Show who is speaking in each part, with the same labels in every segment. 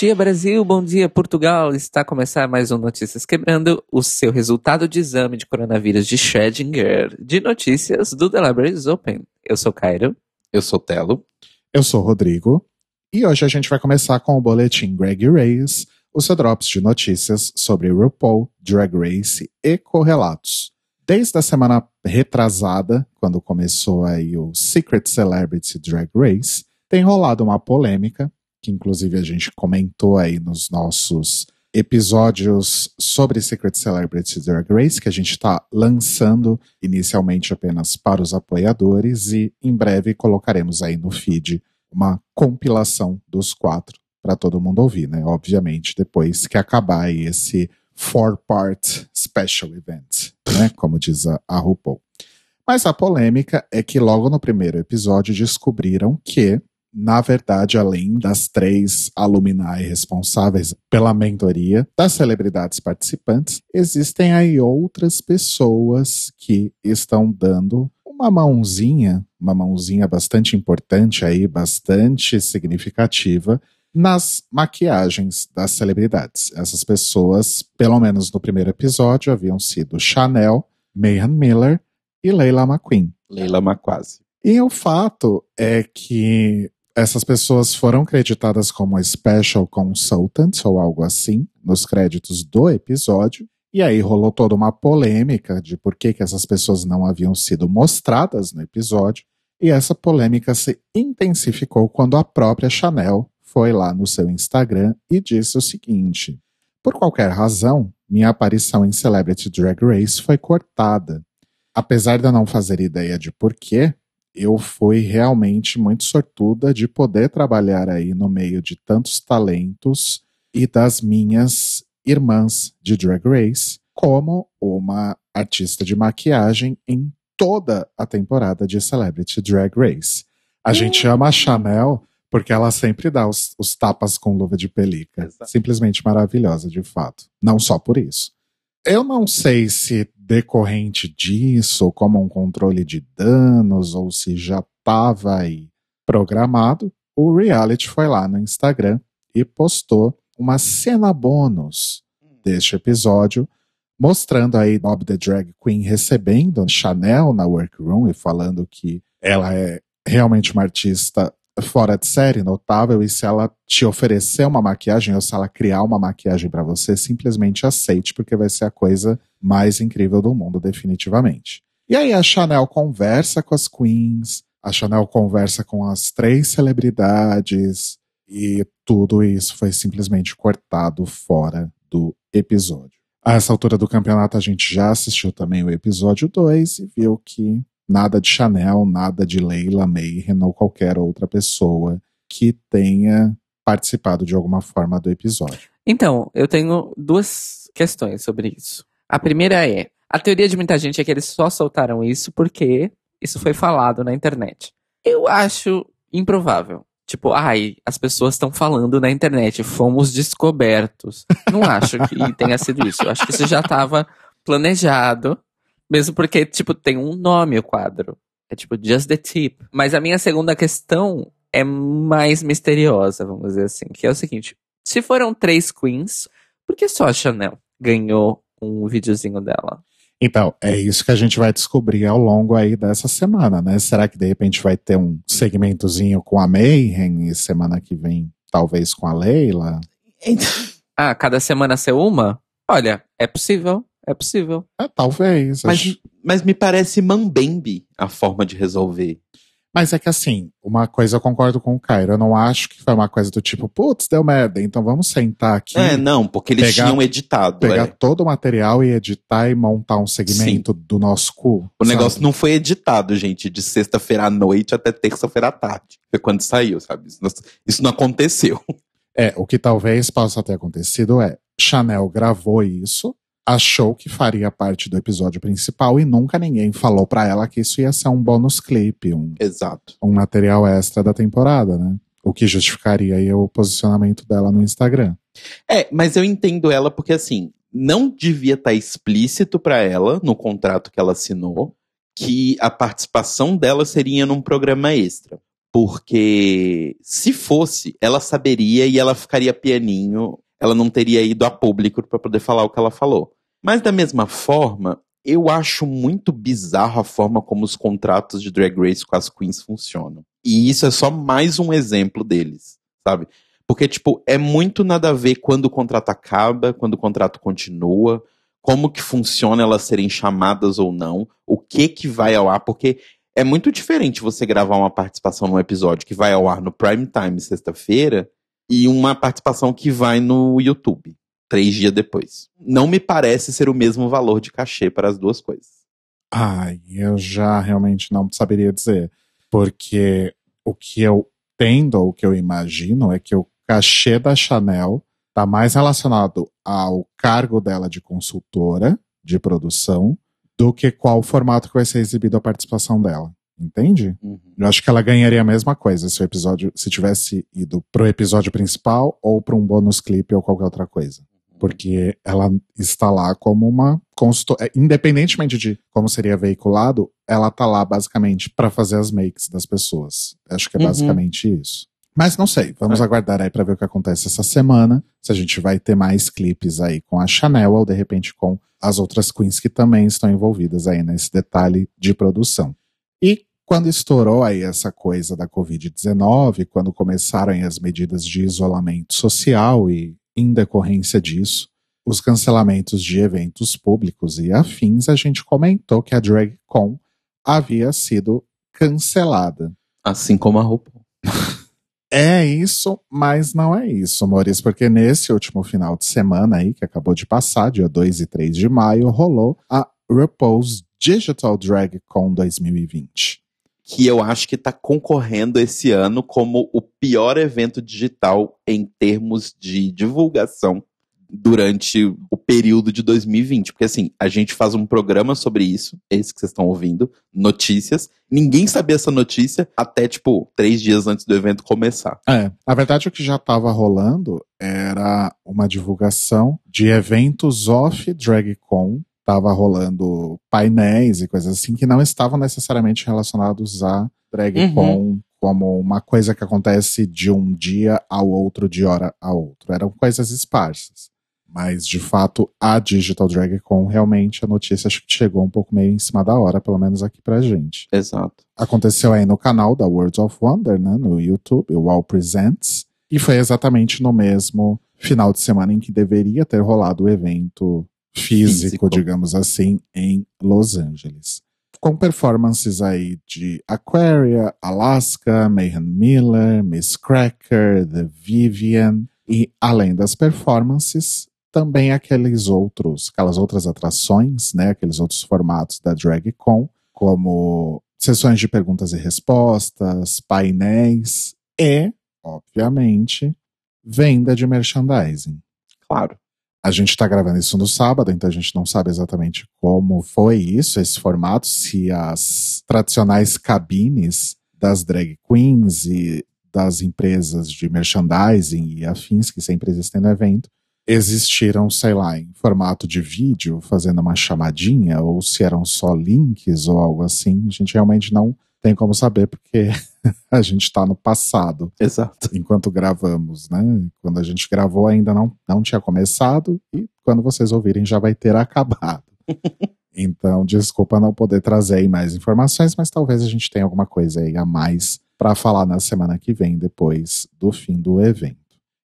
Speaker 1: Bom dia, Brasil. Bom dia, Portugal. Está a começar mais um Notícias Quebrando, o seu resultado de exame de coronavírus de Schrödinger, de notícias do The Libraries Open. Eu sou Cairo.
Speaker 2: Eu sou Telo.
Speaker 3: Eu sou Rodrigo. E hoje a gente vai começar com o boletim Greg Race, o seu drops de notícias sobre RuPaul, Drag Race e correlatos. Desde a semana retrasada, quando começou aí o Secret Celebrity Drag Race, tem rolado uma polêmica, que inclusive a gente comentou aí nos nossos episódios sobre Secret Celebrity Drag Race, que a gente está lançando inicialmente apenas para os apoiadores e em breve colocaremos aí no feed uma compilação dos quatro para todo mundo ouvir, né? Obviamente, depois que acabar esse four-part special event, né? Como diz a, a RuPaul. Mas a polêmica é que logo no primeiro episódio descobriram que, na verdade, além das três alumni responsáveis pela mentoria das celebridades participantes, existem aí outras pessoas que estão dando uma mãozinha, uma mãozinha bastante importante aí, bastante significativa nas maquiagens das celebridades. Essas pessoas, pelo menos no primeiro episódio, haviam sido Chanel, Mayhan Miller e Leila McQueen.
Speaker 2: Leila McQuasi.
Speaker 3: E o fato é que essas pessoas foram creditadas como Special Consultants ou algo assim nos créditos do episódio. E aí rolou toda uma polêmica de por que, que essas pessoas não haviam sido mostradas no episódio. E essa polêmica se intensificou quando a própria Chanel foi lá no seu Instagram e disse o seguinte: Por qualquer razão, minha aparição em Celebrity Drag Race foi cortada. Apesar de eu não fazer ideia de porquê, eu fui realmente muito sortuda de poder trabalhar aí no meio de tantos talentos e das minhas irmãs de Drag Race como uma artista de maquiagem em toda a temporada de Celebrity Drag Race. A gente ama a Chanel porque ela sempre dá os, os tapas com luva de pelica.
Speaker 2: Exato.
Speaker 3: Simplesmente maravilhosa, de fato. Não só por isso. Eu não sei se decorrente disso, como um controle de danos, ou se já estava aí programado, o reality foi lá no Instagram e postou uma cena bônus deste episódio, mostrando aí Bob the Drag Queen recebendo Chanel na workroom e falando que ela é realmente uma artista fora de série, notável, e se ela te oferecer uma maquiagem ou se ela criar uma maquiagem para você, simplesmente aceite, porque vai ser a coisa mais incrível do mundo, definitivamente. E aí a Chanel conversa com as queens, a Chanel conversa com as três celebridades, e tudo isso foi simplesmente cortado fora do episódio. A essa altura do campeonato, a gente já assistiu também o episódio 2 e viu que nada de Chanel, nada de Leila Mayhem ou qualquer outra pessoa que tenha participado de alguma forma do episódio.
Speaker 1: Então, eu tenho duas questões sobre isso. A primeira é: a teoria de muita gente é que eles só soltaram isso porque isso foi falado na internet. Eu acho improvável. Tipo, ai, as pessoas estão falando na internet, fomos descobertos. Não acho que tenha sido isso. Eu acho que isso já estava planejado. Mesmo porque, tipo, tem um nome o quadro. É tipo, just the tip. Mas a minha segunda questão é mais misteriosa, vamos dizer assim. Que é o seguinte: se foram três queens, por que só a Chanel ganhou um videozinho dela?
Speaker 3: Então, é isso que a gente vai descobrir ao longo aí dessa semana, né? Será que de repente vai ter um segmentozinho com a Mayhem e semana que vem talvez com a Leila?
Speaker 1: Ah, cada semana ser uma? Olha, é possível. É possível.
Speaker 3: É, talvez.
Speaker 2: Mas,
Speaker 3: acho-
Speaker 2: mas me parece mambembe a forma de resolver.
Speaker 3: Mas é que assim, uma coisa eu concordo com o Cairo. Eu não acho que foi uma coisa do tipo, putz, deu merda, então vamos sentar aqui,
Speaker 2: É, não, porque eles
Speaker 3: Pegar-
Speaker 2: tinham editado.
Speaker 3: pegar
Speaker 2: é.
Speaker 3: todo o material e editar e montar um segmento do nosso cu.
Speaker 2: O
Speaker 3: sabe?
Speaker 2: negócio não foi editado, gente, de sexta-feira à noite até terça-feira à tarde. Foi quando saiu, sabe? Isso não, isso não aconteceu.
Speaker 3: É, o que talvez possa ter acontecido é Chanel gravou isso, achou que faria parte do episódio principal e nunca ninguém falou pra ela que isso ia ser um bônus clipe, um,
Speaker 2: Exato.
Speaker 3: um material extra da temporada, né? O que justificaria aí o posicionamento dela no Instagram.
Speaker 2: É, mas eu entendo ela porque, assim, não devia estar explícito pra ela, no contrato que ela assinou, que a participação dela seria num programa extra. Porque se fosse, ela saberia e ela ficaria pianinho, ela não teria ido a público para poder falar o que ela falou. Mas da mesma forma, eu acho muito bizarro a forma como os contratos de Drag Race com as queens funcionam. E isso é só mais um exemplo deles, sabe? Porque, tipo, é muito nada a ver quando o contrato acaba, quando o contrato continua, como que funciona elas serem chamadas ou não, o que que vai ao ar, porque é muito diferente você gravar uma participação num episódio que vai ao ar no prime time sexta-feira e uma participação que vai no YouTube três dias depois. Não me parece ser o mesmo valor de cachê para as duas coisas.
Speaker 3: Ai, eu já realmente não saberia dizer. Porque o que eu tendo, ou o que eu imagino, é que o cachê da Chanel está mais relacionado ao cargo dela de consultora de produção do que qual formato que vai ser exibido a participação dela. Entende?
Speaker 2: Uhum.
Speaker 3: Eu acho que ela ganharia a mesma coisa se o episódio, se tivesse ido pro episódio principal ou para um bônus clipe ou qualquer outra coisa. Porque ela está lá como uma consultora, é, independentemente de como seria veiculado, ela tá lá basicamente para fazer as makes das pessoas. Acho que é
Speaker 2: Uhum.
Speaker 3: basicamente isso. Mas não sei, vamos
Speaker 2: É.
Speaker 3: aguardar aí para ver o que acontece essa semana, se a gente vai ter mais clipes aí com a Chanel ou de repente com as outras queens que também estão envolvidas aí nesse detalhe de produção. E quando estourou aí essa coisa da Covid-19, quando começaram aí as medidas de isolamento social e em decorrência disso, os cancelamentos de eventos públicos e afins, a gente comentou que a DragCon havia sido cancelada.
Speaker 2: Assim como a roupa.
Speaker 3: É isso, mas não é isso, Maurício, porque nesse último final de semana aí, que acabou de passar, dia 2 e 3 de maio, rolou a RuPaul's Digital Drag Con 2020.
Speaker 2: Que eu acho que tá concorrendo esse ano como o pior evento digital em termos de divulgação durante o período de 2020. Porque assim, a gente faz um programa sobre isso, esse que vocês estão ouvindo, notícias. Ninguém sabia essa notícia até, tipo, três dias antes do evento começar.
Speaker 3: É, na verdade o que já estava rolando era uma divulgação de eventos off DragCon. Tava rolando painéis e coisas assim que não estavam necessariamente relacionados a DragCon como uma coisa que acontece de um dia ao outro, de hora a outro. Eram coisas esparsas. Mas, de fato, a Digital DragCon, realmente, a notícia acho que chegou um pouco meio em cima da hora, pelo menos aqui pra gente.
Speaker 2: Exato.
Speaker 3: Aconteceu aí no canal da Worlds of Wonder, né, no YouTube, o All Presents, e foi exatamente no mesmo final de semana em que deveria ter rolado o evento físico,
Speaker 2: Físico.
Speaker 3: digamos assim, em Los Angeles. Com performances aí de Aquaria, Alaska, Mayhem Miller, Miss Cracker, The Vivian, e além das performances, também aqueles outros, aquelas outras atrações, né, aqueles outros formatos da DragCon, como sessões de perguntas e respostas, painéis e, obviamente, venda de merchandising.
Speaker 2: Claro.
Speaker 3: A gente está gravando isso no sábado, então a gente não sabe exatamente como foi isso, esse formato, se as tradicionais cabines das drag queens e das empresas de merchandising e afins que sempre existem no evento existiram, sei lá, em formato de vídeo, fazendo uma chamadinha, ou se eram só links ou algo assim, a gente realmente não tem como saber, porque a gente está no passado
Speaker 2: Exato.
Speaker 3: enquanto gravamos, né? Quando a gente gravou ainda não, não tinha começado e quando vocês ouvirem já vai ter acabado. então, desculpa não poder trazer aí mais informações, mas talvez a gente tenha alguma coisa aí a mais para falar na semana que vem, depois do fim do evento.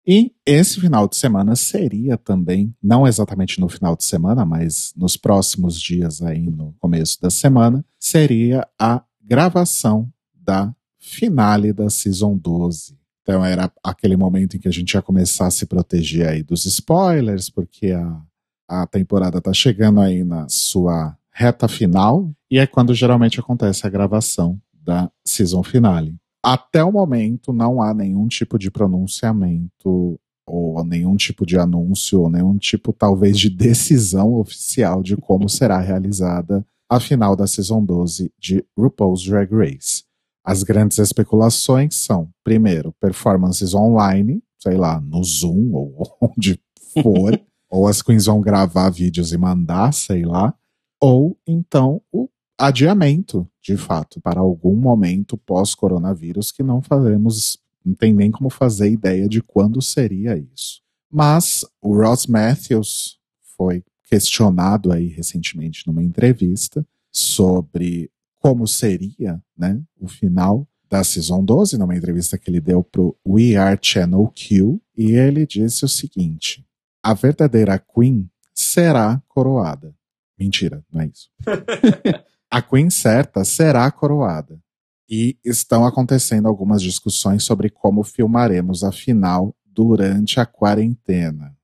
Speaker 3: E esse final de semana seria também, não exatamente no final de semana, mas nos próximos dias aí no começo da semana, seria a gravação da finale da Season 12. Então era aquele momento em que a gente ia começar a se proteger aí dos spoilers, porque a, a temporada tá chegando aí na sua reta final, e é quando geralmente acontece a gravação da season finale. Até o momento não há nenhum tipo de pronunciamento ou nenhum tipo de anúncio ou nenhum tipo talvez de decisão oficial de como será realizada a final da season 12 de RuPaul's Drag Race. As grandes especulações são, primeiro, performances online, sei lá, no Zoom ou onde for, ou as queens vão gravar vídeos e mandar, sei lá, ou então o adiamento, de fato, para algum momento pós-coronavírus que não faremos, não tem nem como fazer ideia de quando seria isso. Mas o Ross Matthews foi questionado aí recentemente numa entrevista sobre como seria, né, o final da Season 12, numa entrevista que ele deu para o We Are Channel Q, e ele disse o seguinte: a verdadeira Queen será coroada. Mentira, não é isso. a Queen certa será coroada. E estão acontecendo algumas discussões sobre como filmaremos a final durante a quarentena.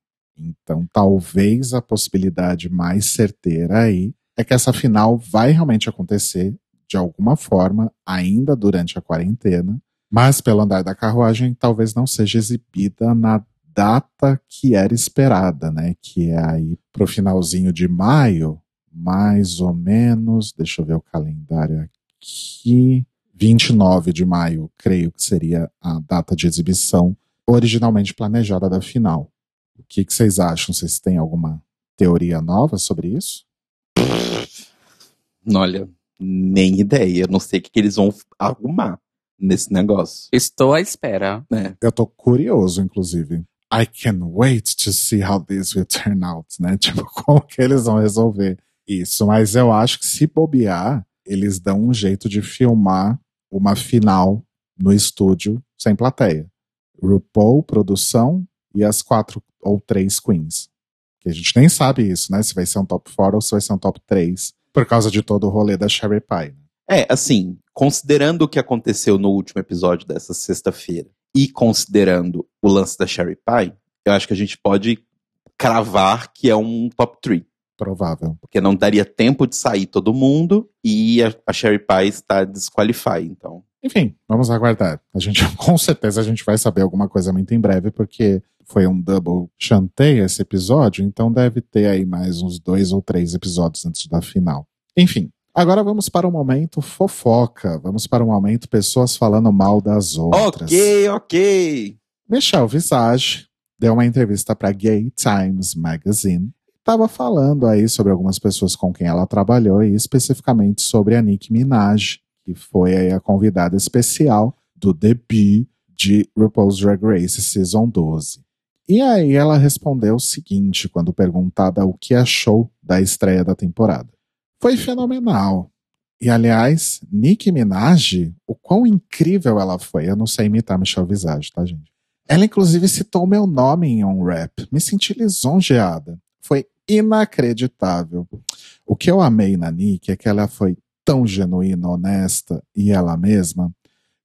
Speaker 3: Então, talvez a possibilidade mais certeira aí é que essa final vai realmente acontecer de alguma forma, ainda durante a quarentena, mas pelo andar da carruagem, talvez não seja exibida na data que era esperada, né? Que é aí pro finalzinho de maio, mais ou menos, deixa eu ver o calendário aqui, 29 de maio, creio que seria a data de exibição originalmente planejada da final. O que, que vocês acham? Vocês têm alguma teoria nova sobre isso?
Speaker 2: Olha, nem ideia. Não sei o que, que eles vão arrumar nesse negócio.
Speaker 1: Estou à espera.
Speaker 2: É.
Speaker 3: Eu tô curioso, inclusive. I can wait to see how this will turn out, né? Tipo, como que eles vão resolver isso. Mas eu acho que se bobear, eles dão um jeito de filmar uma final no estúdio sem plateia. RuPaul, produção e as quatro ou três queens. Que a gente nem sabe isso, né? Se vai ser um top 4 ou se vai ser um top 3 por causa de todo o rolê da Sherry Pie. Né?
Speaker 2: É, assim, considerando o que aconteceu no último episódio dessa sexta-feira e considerando o lance da Sherry Pie, eu acho que a gente pode cravar que é um top 3.
Speaker 3: Provável.
Speaker 2: Porque não daria tempo de sair todo mundo e a, a Sherry Pie está desqualified, então.
Speaker 3: Enfim, vamos aguardar. A gente, com certeza, a gente vai saber alguma coisa muito em breve, porque foi um double chantei esse episódio, então deve ter aí mais uns dois ou três episódios antes da final. Enfim, agora vamos para o momento fofoca. Vamos para o momento pessoas falando mal das outras.
Speaker 2: Ok, ok.
Speaker 3: Michelle Visage deu uma entrevista para Gay Times Magazine estava falando aí sobre algumas pessoas com quem ela trabalhou e especificamente sobre a Nicki Minaj, que foi a convidada especial do debut de RuPaul's Drag Race Season 12. E aí ela respondeu o seguinte quando perguntada o que achou da estreia da temporada. Foi fenomenal. E aliás, Nicki Minaj, o quão incrível ela foi. Eu não sei imitar Michelle Visage, tá, gente? Ela inclusive citou meu nome em um rap. Me senti lisonjeada. Foi inacreditável. O que eu amei na Nick é que ela foi tão genuína, honesta e ela mesma.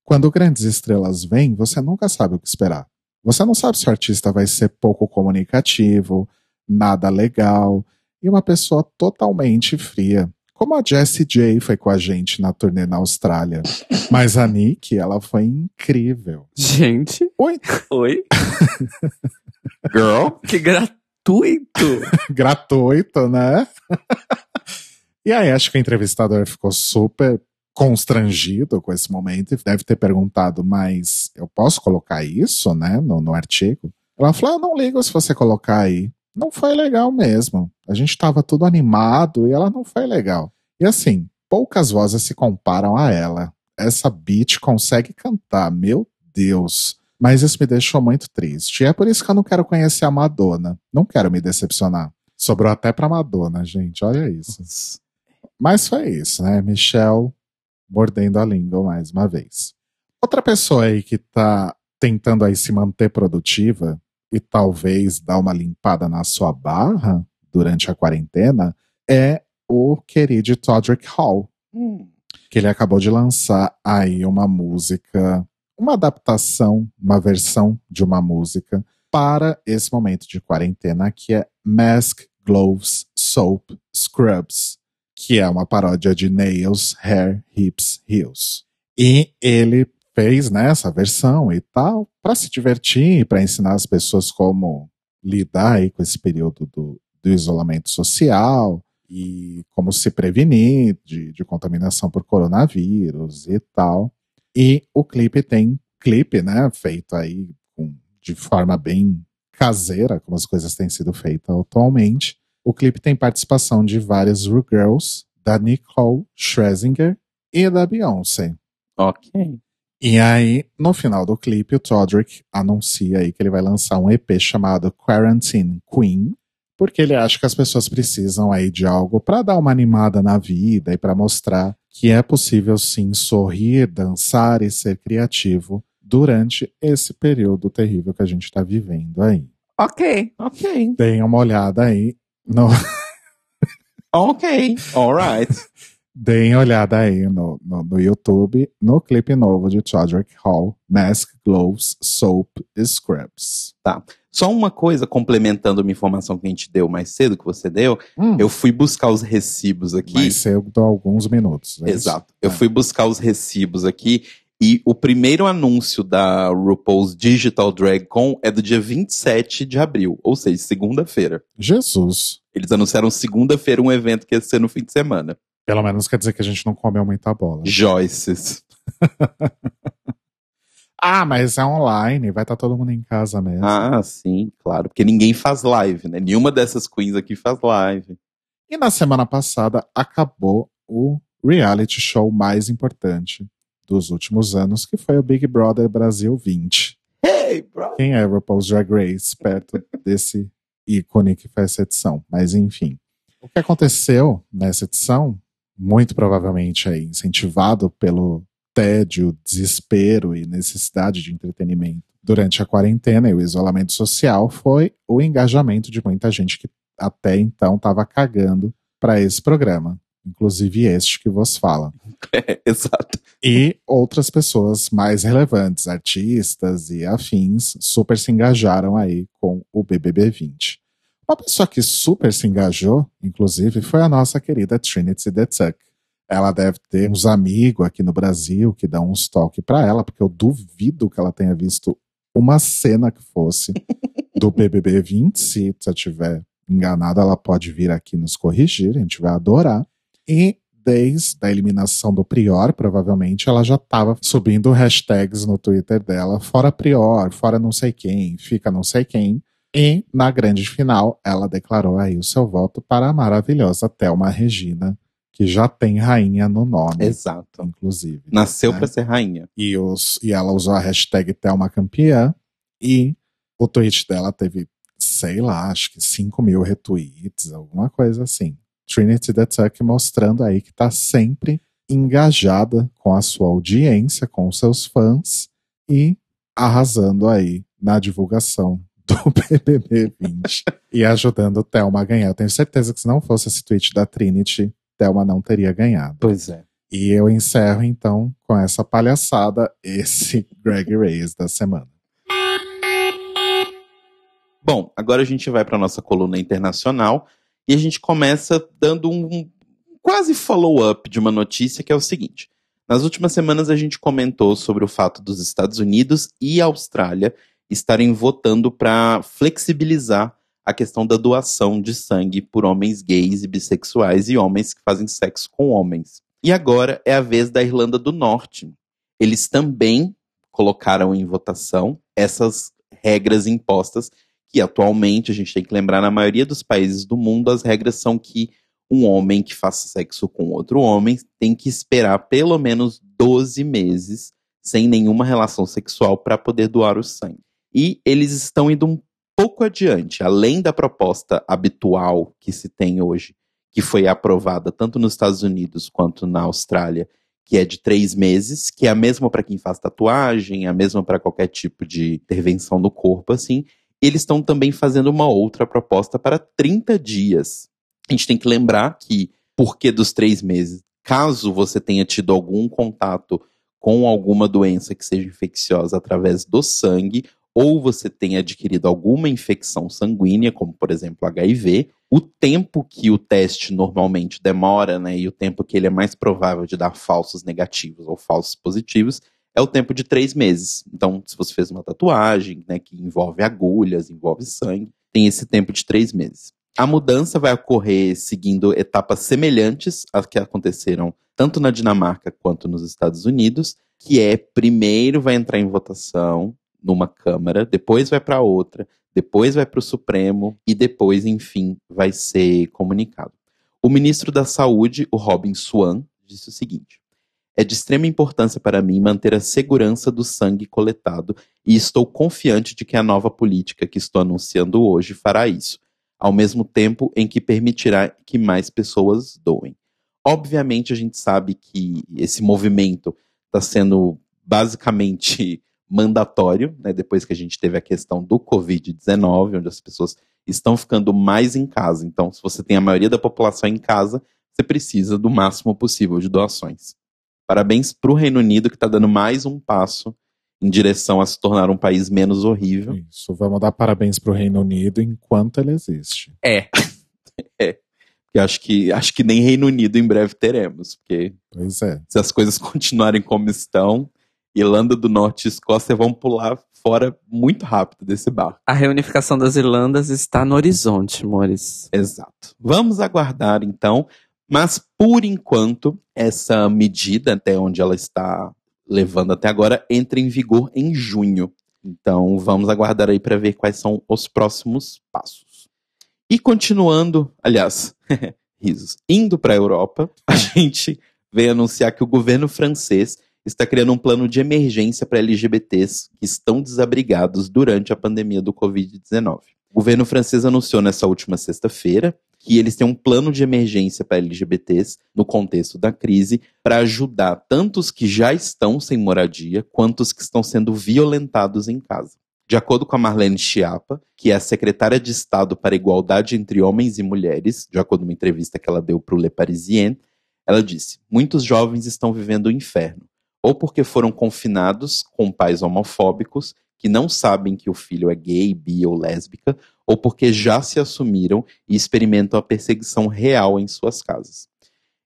Speaker 3: Quando grandes estrelas vêm, você nunca sabe o que esperar. Você não sabe se o artista vai ser pouco comunicativo, nada legal e uma pessoa totalmente fria. Como a Jessie J foi com a gente na turnê na Austrália. Mas a Nick, ela foi incrível.
Speaker 1: Gente.
Speaker 3: Oi.
Speaker 1: Oi.
Speaker 2: Girl.
Speaker 1: Que gratuito.
Speaker 3: Gratuito, né? E aí, acho que o entrevistador ficou super constrangido com esse momento e deve ter perguntado, mas eu posso colocar isso, né, no, no artigo? Ela falou, eu não ligo se você colocar aí. Não foi legal mesmo. A gente tava tudo animado e ela não foi legal. E assim, poucas vozes se comparam a ela. Essa beat consegue cantar, meu Deus. Mas isso me deixou muito triste. E é por isso que eu não quero conhecer a Madonna. Não quero me decepcionar. Sobrou até pra Madonna, gente. Olha isso. Mas foi isso, né? Michelle mordendo a língua mais uma vez. Outra pessoa aí que tá tentando aí se manter produtiva e talvez dar uma limpada na sua barra durante a quarentena é o querido Todrick Hall.
Speaker 2: Hum.
Speaker 3: Que ele acabou de lançar aí uma música uma adaptação, uma versão de uma música para esse momento de quarentena, que é Mask, Gloves, Soap, Scrubs, que é uma paródia de Nails, Hair, Hips, Heels. E ele fez né, essa versão e tal para se divertir, para ensinar as pessoas como lidar aí com esse período do, do isolamento social e como se prevenir de, de contaminação por coronavírus e tal. E o clipe tem clipe, né, feito aí com, de forma bem caseira, como as coisas têm sido feitas atualmente. O clipe tem participação de várias Ru Girls da Nicole Scherzinger e da Beyoncé.
Speaker 2: Ok.
Speaker 3: E aí, no final do clipe, o Todrick anuncia aí que ele vai lançar um EP chamado Quarantine Queen, porque ele acha que as pessoas precisam aí de algo para dar uma animada na vida e para mostrar que é possível sim sorrir, dançar e ser criativo durante esse período terrível que a gente está vivendo aí.
Speaker 1: Ok.
Speaker 2: Ok.
Speaker 3: Deem uma olhada aí no
Speaker 2: Ok. Alright.
Speaker 3: Deem olhada aí no, no, no YouTube, no clipe novo de Chodrick Hall, Mask, Gloves, Soap Scrubs.
Speaker 2: Só uma coisa, complementando uma informação que a gente deu mais cedo, que você deu,
Speaker 3: Hum,
Speaker 2: eu fui buscar os recibos aqui.
Speaker 3: Vai ser de alguns minutos. é isso?
Speaker 2: Exato. Eu
Speaker 3: É.
Speaker 2: fui buscar os recibos aqui e o primeiro anúncio da RuPaul's Digital Drag Con é do dia 27 de abril, ou seja, segunda-feira.
Speaker 3: Jesus.
Speaker 2: Eles anunciaram segunda-feira um evento que ia ser no fim de semana.
Speaker 3: Pelo menos quer dizer que a gente não comeu muita bola.
Speaker 2: Joyces.
Speaker 3: Ah, mas é online, vai estar todo mundo em casa mesmo.
Speaker 2: Ah, sim, claro. Porque ninguém faz live, né? Nenhuma dessas queens aqui faz live.
Speaker 3: E na semana passada acabou o reality show mais importante dos últimos anos, que foi o Big Brother Brasil 20.
Speaker 2: Hey, bro!
Speaker 3: Quem é RuPaul's Drag Race perto desse ícone que foi essa edição? Mas enfim. O que aconteceu nessa edição, muito provavelmente aí, incentivado pelo tédio, desespero e necessidade de entretenimento durante a quarentena e o isolamento social, foi o engajamento de muita gente que até então estava cagando para esse programa, inclusive este que vos fala
Speaker 2: É, exato.
Speaker 3: e outras pessoas mais relevantes, artistas e afins, super se engajaram aí com o BBB 20. Uma pessoa que super se engajou, inclusive, foi a nossa querida Trinity The Tuck. Ela deve ter uns amigos aqui no Brasil que dão uns toques pra ela, porque eu duvido que ela tenha visto uma cena que fosse do BBB 20. Se eu estiver enganada, ela pode vir aqui nos corrigir, a gente vai adorar. E desde a eliminação do Prior, provavelmente, ela já estava subindo hashtags no Twitter dela, fora Prior, fora não sei quem, fica não sei quem. E na grande final, ela declarou aí o seu voto para a maravilhosa Thelma Regina, que já tem rainha no nome,
Speaker 2: Exato.
Speaker 3: inclusive.
Speaker 2: Nasceu
Speaker 3: né?
Speaker 2: pra ser rainha.
Speaker 3: E, os, e ela usou a hashtag Thelma Campeã. E o tweet dela teve, sei lá, acho que 5 mil retweets, alguma coisa assim. Trinity the Tuck mostrando aí que tá sempre engajada com a sua audiência, com os seus fãs e arrasando aí na divulgação do BBB 20 e ajudando Thelma a ganhar. Eu tenho certeza que se não fosse esse tweet da Trinity, Thelma não teria ganhado.
Speaker 2: Pois é.
Speaker 3: E eu encerro então com essa palhaçada esse Greg Reyes da semana.
Speaker 2: Bom, agora a gente vai para nossa coluna internacional e a gente começa dando um, quase follow-up de uma notícia que é o seguinte. Nas últimas semanas a gente comentou sobre o fato dos Estados Unidos e Austrália estarem votando para flexibilizar a questão da doação de sangue por homens gays e bissexuais e homens que fazem sexo com homens. E agora é a vez da Irlanda do Norte. Eles também colocaram em votação essas regras impostas que atualmente a gente tem que lembrar na maioria dos países do mundo as regras são que um homem que faça sexo com outro homem tem que esperar pelo menos 12 meses sem nenhuma relação sexual para poder doar o sangue. E eles estão indo um pouco adiante, além da proposta habitual que se tem hoje, que foi aprovada tanto nos Estados Unidos quanto na Austrália, que é de três meses, que é a mesma para quem faz tatuagem, a mesma para qualquer tipo de intervenção no corpo, assim. Eles estão também fazendo uma outra proposta para 30 dias. A gente tem que lembrar que, por que dos três meses? Caso você tenha tido algum contato com alguma doença que seja infecciosa através do sangue, ou você tenha adquirido alguma infecção sanguínea, como por exemplo HIV, o tempo que o teste normalmente demora, né, e o tempo que ele é mais provável de dar falsos negativos ou falsos positivos, é o tempo de três meses. Então, se você fez uma tatuagem, né, que envolve agulhas, envolve sangue, tem esse tempo de três meses. A mudança vai ocorrer seguindo etapas semelhantes às que aconteceram tanto na Dinamarca quanto nos Estados Unidos, que é primeiro vai entrar em votação numa Câmara, depois vai para outra, depois vai para o Supremo e depois, enfim, vai ser comunicado. O ministro da Saúde, o Robin Swan, disse o seguinte: É de extrema importância para mim manter a segurança do sangue coletado e estou confiante de que a nova política que estou anunciando hoje fará isso, ao mesmo tempo em que permitirá que mais pessoas doem. Obviamente, a gente sabe que esse movimento está sendo basicamente mandatório, né, depois que a gente teve a questão do Covid-19, onde as pessoas estão ficando mais em casa. Então, se você tem a maioria da população em casa, você precisa do máximo possível de doações. Parabéns para o Reino Unido, que está dando mais um passo em direção a se tornar um país menos horrível.
Speaker 3: Isso, vamos dar parabéns para o Reino Unido enquanto ele existe.
Speaker 2: É. é. Porque acho que, acho que nem Reino Unido em breve teremos. Porque
Speaker 3: Pois é.
Speaker 2: se as coisas continuarem como estão, Irlanda do Norte e Escócia vão pular fora muito rápido desse barco.
Speaker 1: A reunificação das Irlandas está no horizonte, amores.
Speaker 2: Exato. Vamos aguardar então, mas por enquanto, essa medida, até onde ela está levando até agora, entra em vigor em junho. Então vamos aguardar aí para ver quais são os próximos passos. E continuando, aliás, risos, indo para a Europa, a gente veio anunciar que o governo francês está criando um plano de emergência para LGBTs que estão desabrigados durante a pandemia do Covid-19. O governo francês anunciou nessa última sexta-feira que eles têm um plano de emergência para LGBTs no contexto da crise para ajudar tanto os que já estão sem moradia quanto os que estão sendo violentados em casa. De acordo com a Marlene Schiappa, que é a secretária de Estado para a Igualdade entre Homens e Mulheres, de acordo com uma entrevista que ela deu para o Le Parisien, ela disse: Muitos jovens estão vivendo o inferno, ou porque foram confinados com pais homofóbicos que não sabem que o filho é gay, bi ou lésbica, ou porque já se assumiram e experimentam a perseguição real em suas casas.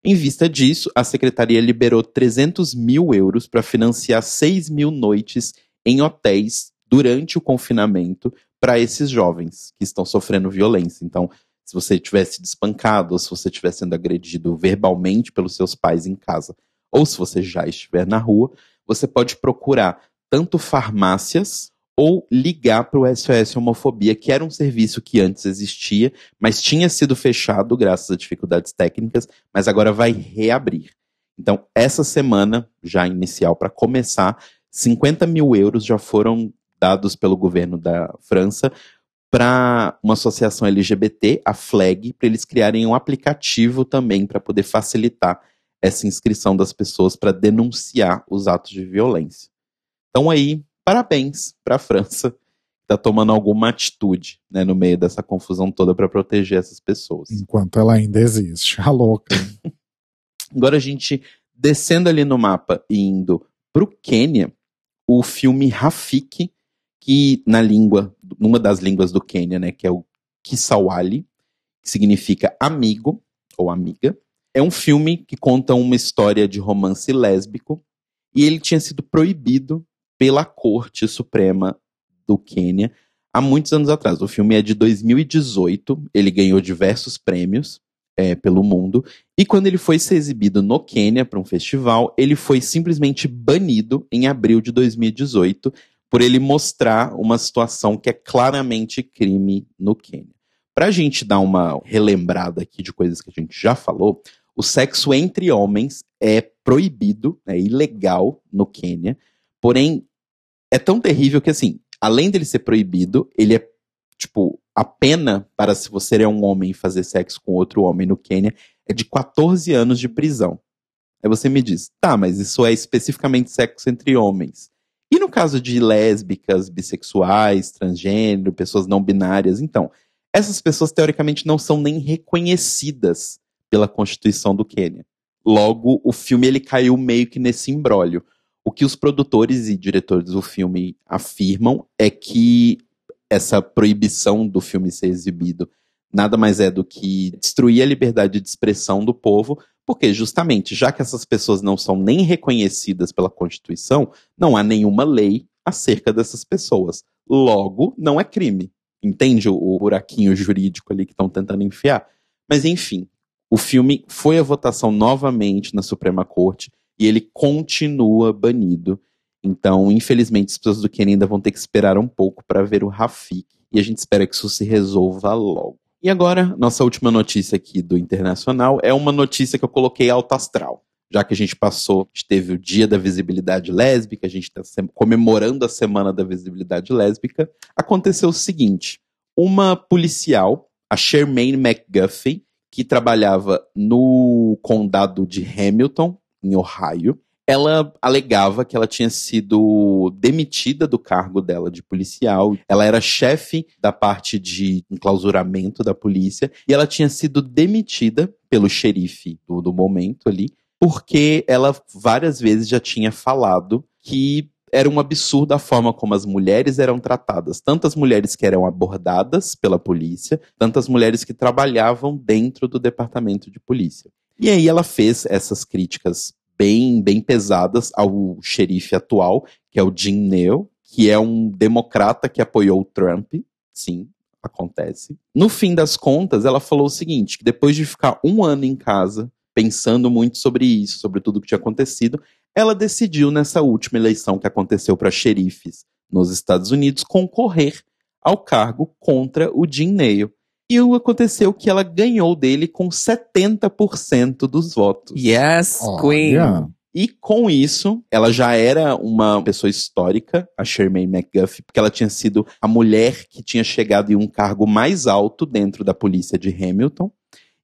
Speaker 2: Em vista disso, a secretaria liberou 300 mil euros para financiar 6 mil noites em hotéis durante o confinamento para esses jovens que estão sofrendo violência. Então, se você tivesse despancado, ou se você estiver sendo agredido verbalmente pelos seus pais em casa, ou se você já estiver na rua, você pode procurar tanto farmácias ou ligar para o SOS Homofobia, que era um serviço que antes existia, mas tinha sido fechado graças a dificuldades técnicas, mas agora vai reabrir. Então, essa semana, já inicial para começar, 50 mil euros já foram dados pelo governo da França para uma associação LGBT, a FLAG, para eles criarem um aplicativo também para poder facilitar essa inscrição das pessoas para denunciar os atos de violência. Então aí, parabéns para a França, que está tomando alguma atitude né, no meio dessa confusão toda para proteger essas pessoas.
Speaker 3: Enquanto ela ainda existe. A louca.
Speaker 2: Agora a gente descendo ali no mapa e indo para o Quênia, o filme Rafiki, que na língua, numa das línguas do Quênia, né, que é o Kisawali, que significa amigo ou amiga, é um filme que conta uma história de romance lésbico e ele tinha sido proibido pela Corte Suprema do Quênia há muitos anos atrás. O filme é de 2018, ele ganhou diversos prêmios é, pelo mundo e quando ele foi ser exibido no Quênia para um festival, ele foi simplesmente banido em abril de 2018 por ele mostrar uma situação que é claramente crime no Quênia. Para a gente dar uma relembrada aqui de coisas que a gente já falou, o sexo entre homens é proibido, é ilegal no Quênia, porém é tão terrível que assim, além dele ser proibido, ele é tipo a pena para se você é um homem fazer sexo com outro homem no Quênia é de 14 anos de prisão. Aí você me diz, tá, mas isso é especificamente sexo entre homens. E no caso de lésbicas, bissexuais, transgênero, pessoas não binárias, então, essas pessoas teoricamente não são nem reconhecidas pela Constituição do Quênia. Logo, o filme ele caiu meio que nesse imbróglio. O que os produtores e diretores do filme afirmam é que essa proibição do filme ser exibido nada mais é do que destruir a liberdade de expressão do povo, porque justamente, já que essas pessoas não são nem reconhecidas pela Constituição, não há nenhuma lei acerca dessas pessoas. Logo, não é crime. Entende o buraquinho jurídico ali que estão tentando enfiar? Mas enfim, o filme foi à votação novamente na Suprema Corte e ele continua banido. Então, infelizmente, as pessoas do Quênia ainda vão ter que esperar um pouco para ver o Rafik. E a gente espera que isso se resolva logo. E agora, nossa última notícia aqui do Internacional é uma notícia que eu coloquei alto astral. Já que a gente passou, a gente teve o Dia da Visibilidade Lésbica, a gente está comemorando a Semana da Visibilidade Lésbica, aconteceu o seguinte: uma policial, a Shermaine McGuffey, que trabalhava no condado de Hamilton, em Ohio, ela alegava que ela tinha sido demitida do cargo dela de policial. Ela era chefe da parte de enclausuramento da polícia e ela tinha sido demitida pelo xerife do, do momento ali, porque ela várias vezes já tinha falado que era um absurdo a forma como as mulheres eram tratadas. Tantas mulheres que eram abordadas pela polícia, tantas mulheres que trabalhavam dentro do departamento de polícia. E aí ela fez essas críticas bem, bem pesadas ao xerife atual, que é o Jim Neal, que é um democrata que apoiou o Trump. Sim, acontece. No fim das contas, ela falou o seguinte: que depois de ficar um ano em casa, pensando muito sobre isso, sobre tudo que tinha acontecido, ela decidiu, nessa última eleição que aconteceu para xerifes nos Estados Unidos, concorrer ao cargo contra o Jim Neal. E aconteceu que ela ganhou dele com 70% dos votos.
Speaker 1: Yes,
Speaker 3: Olha.
Speaker 1: Queen.
Speaker 2: E com isso, ela já era uma pessoa histórica, a Shermaine McGuffey, porque ela tinha sido a mulher que tinha chegado em um cargo mais alto dentro da polícia de Hamilton.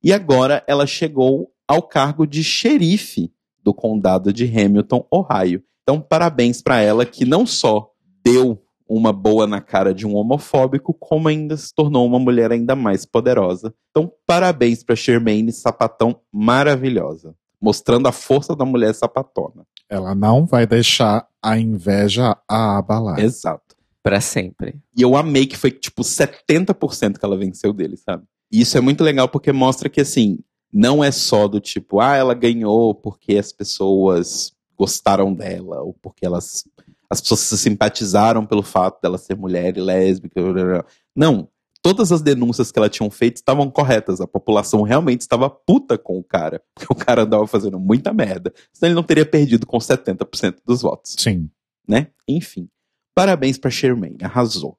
Speaker 2: E agora ela chegou ao cargo de xerife do condado de Hamilton, Ohio. Então, parabéns para ela que não só deu uma boa na cara de um homofóbico, como ainda se tornou uma mulher ainda mais poderosa. Então, parabéns para Shermaine, sapatão maravilhosa, mostrando a força da mulher sapatona.
Speaker 3: Ela não vai deixar a inveja a abalar.
Speaker 2: Exato.
Speaker 1: Pra sempre.
Speaker 2: E eu amei que foi tipo 70% que ela venceu dele, sabe? E isso é muito legal porque mostra que assim, não é só do tipo, ah, ela ganhou porque as pessoas gostaram dela, ou porque elas as pessoas se simpatizaram pelo fato dela ser mulher e lésbica. blá, blá. Não. Todas as denúncias que ela tinha feito estavam corretas. A população realmente estava puta com o cara. Porque o cara andava fazendo muita merda. Senão ele não teria perdido com 70% dos votos.
Speaker 3: Sim.
Speaker 2: Né? Enfim. Parabéns pra Shermaine. Arrasou.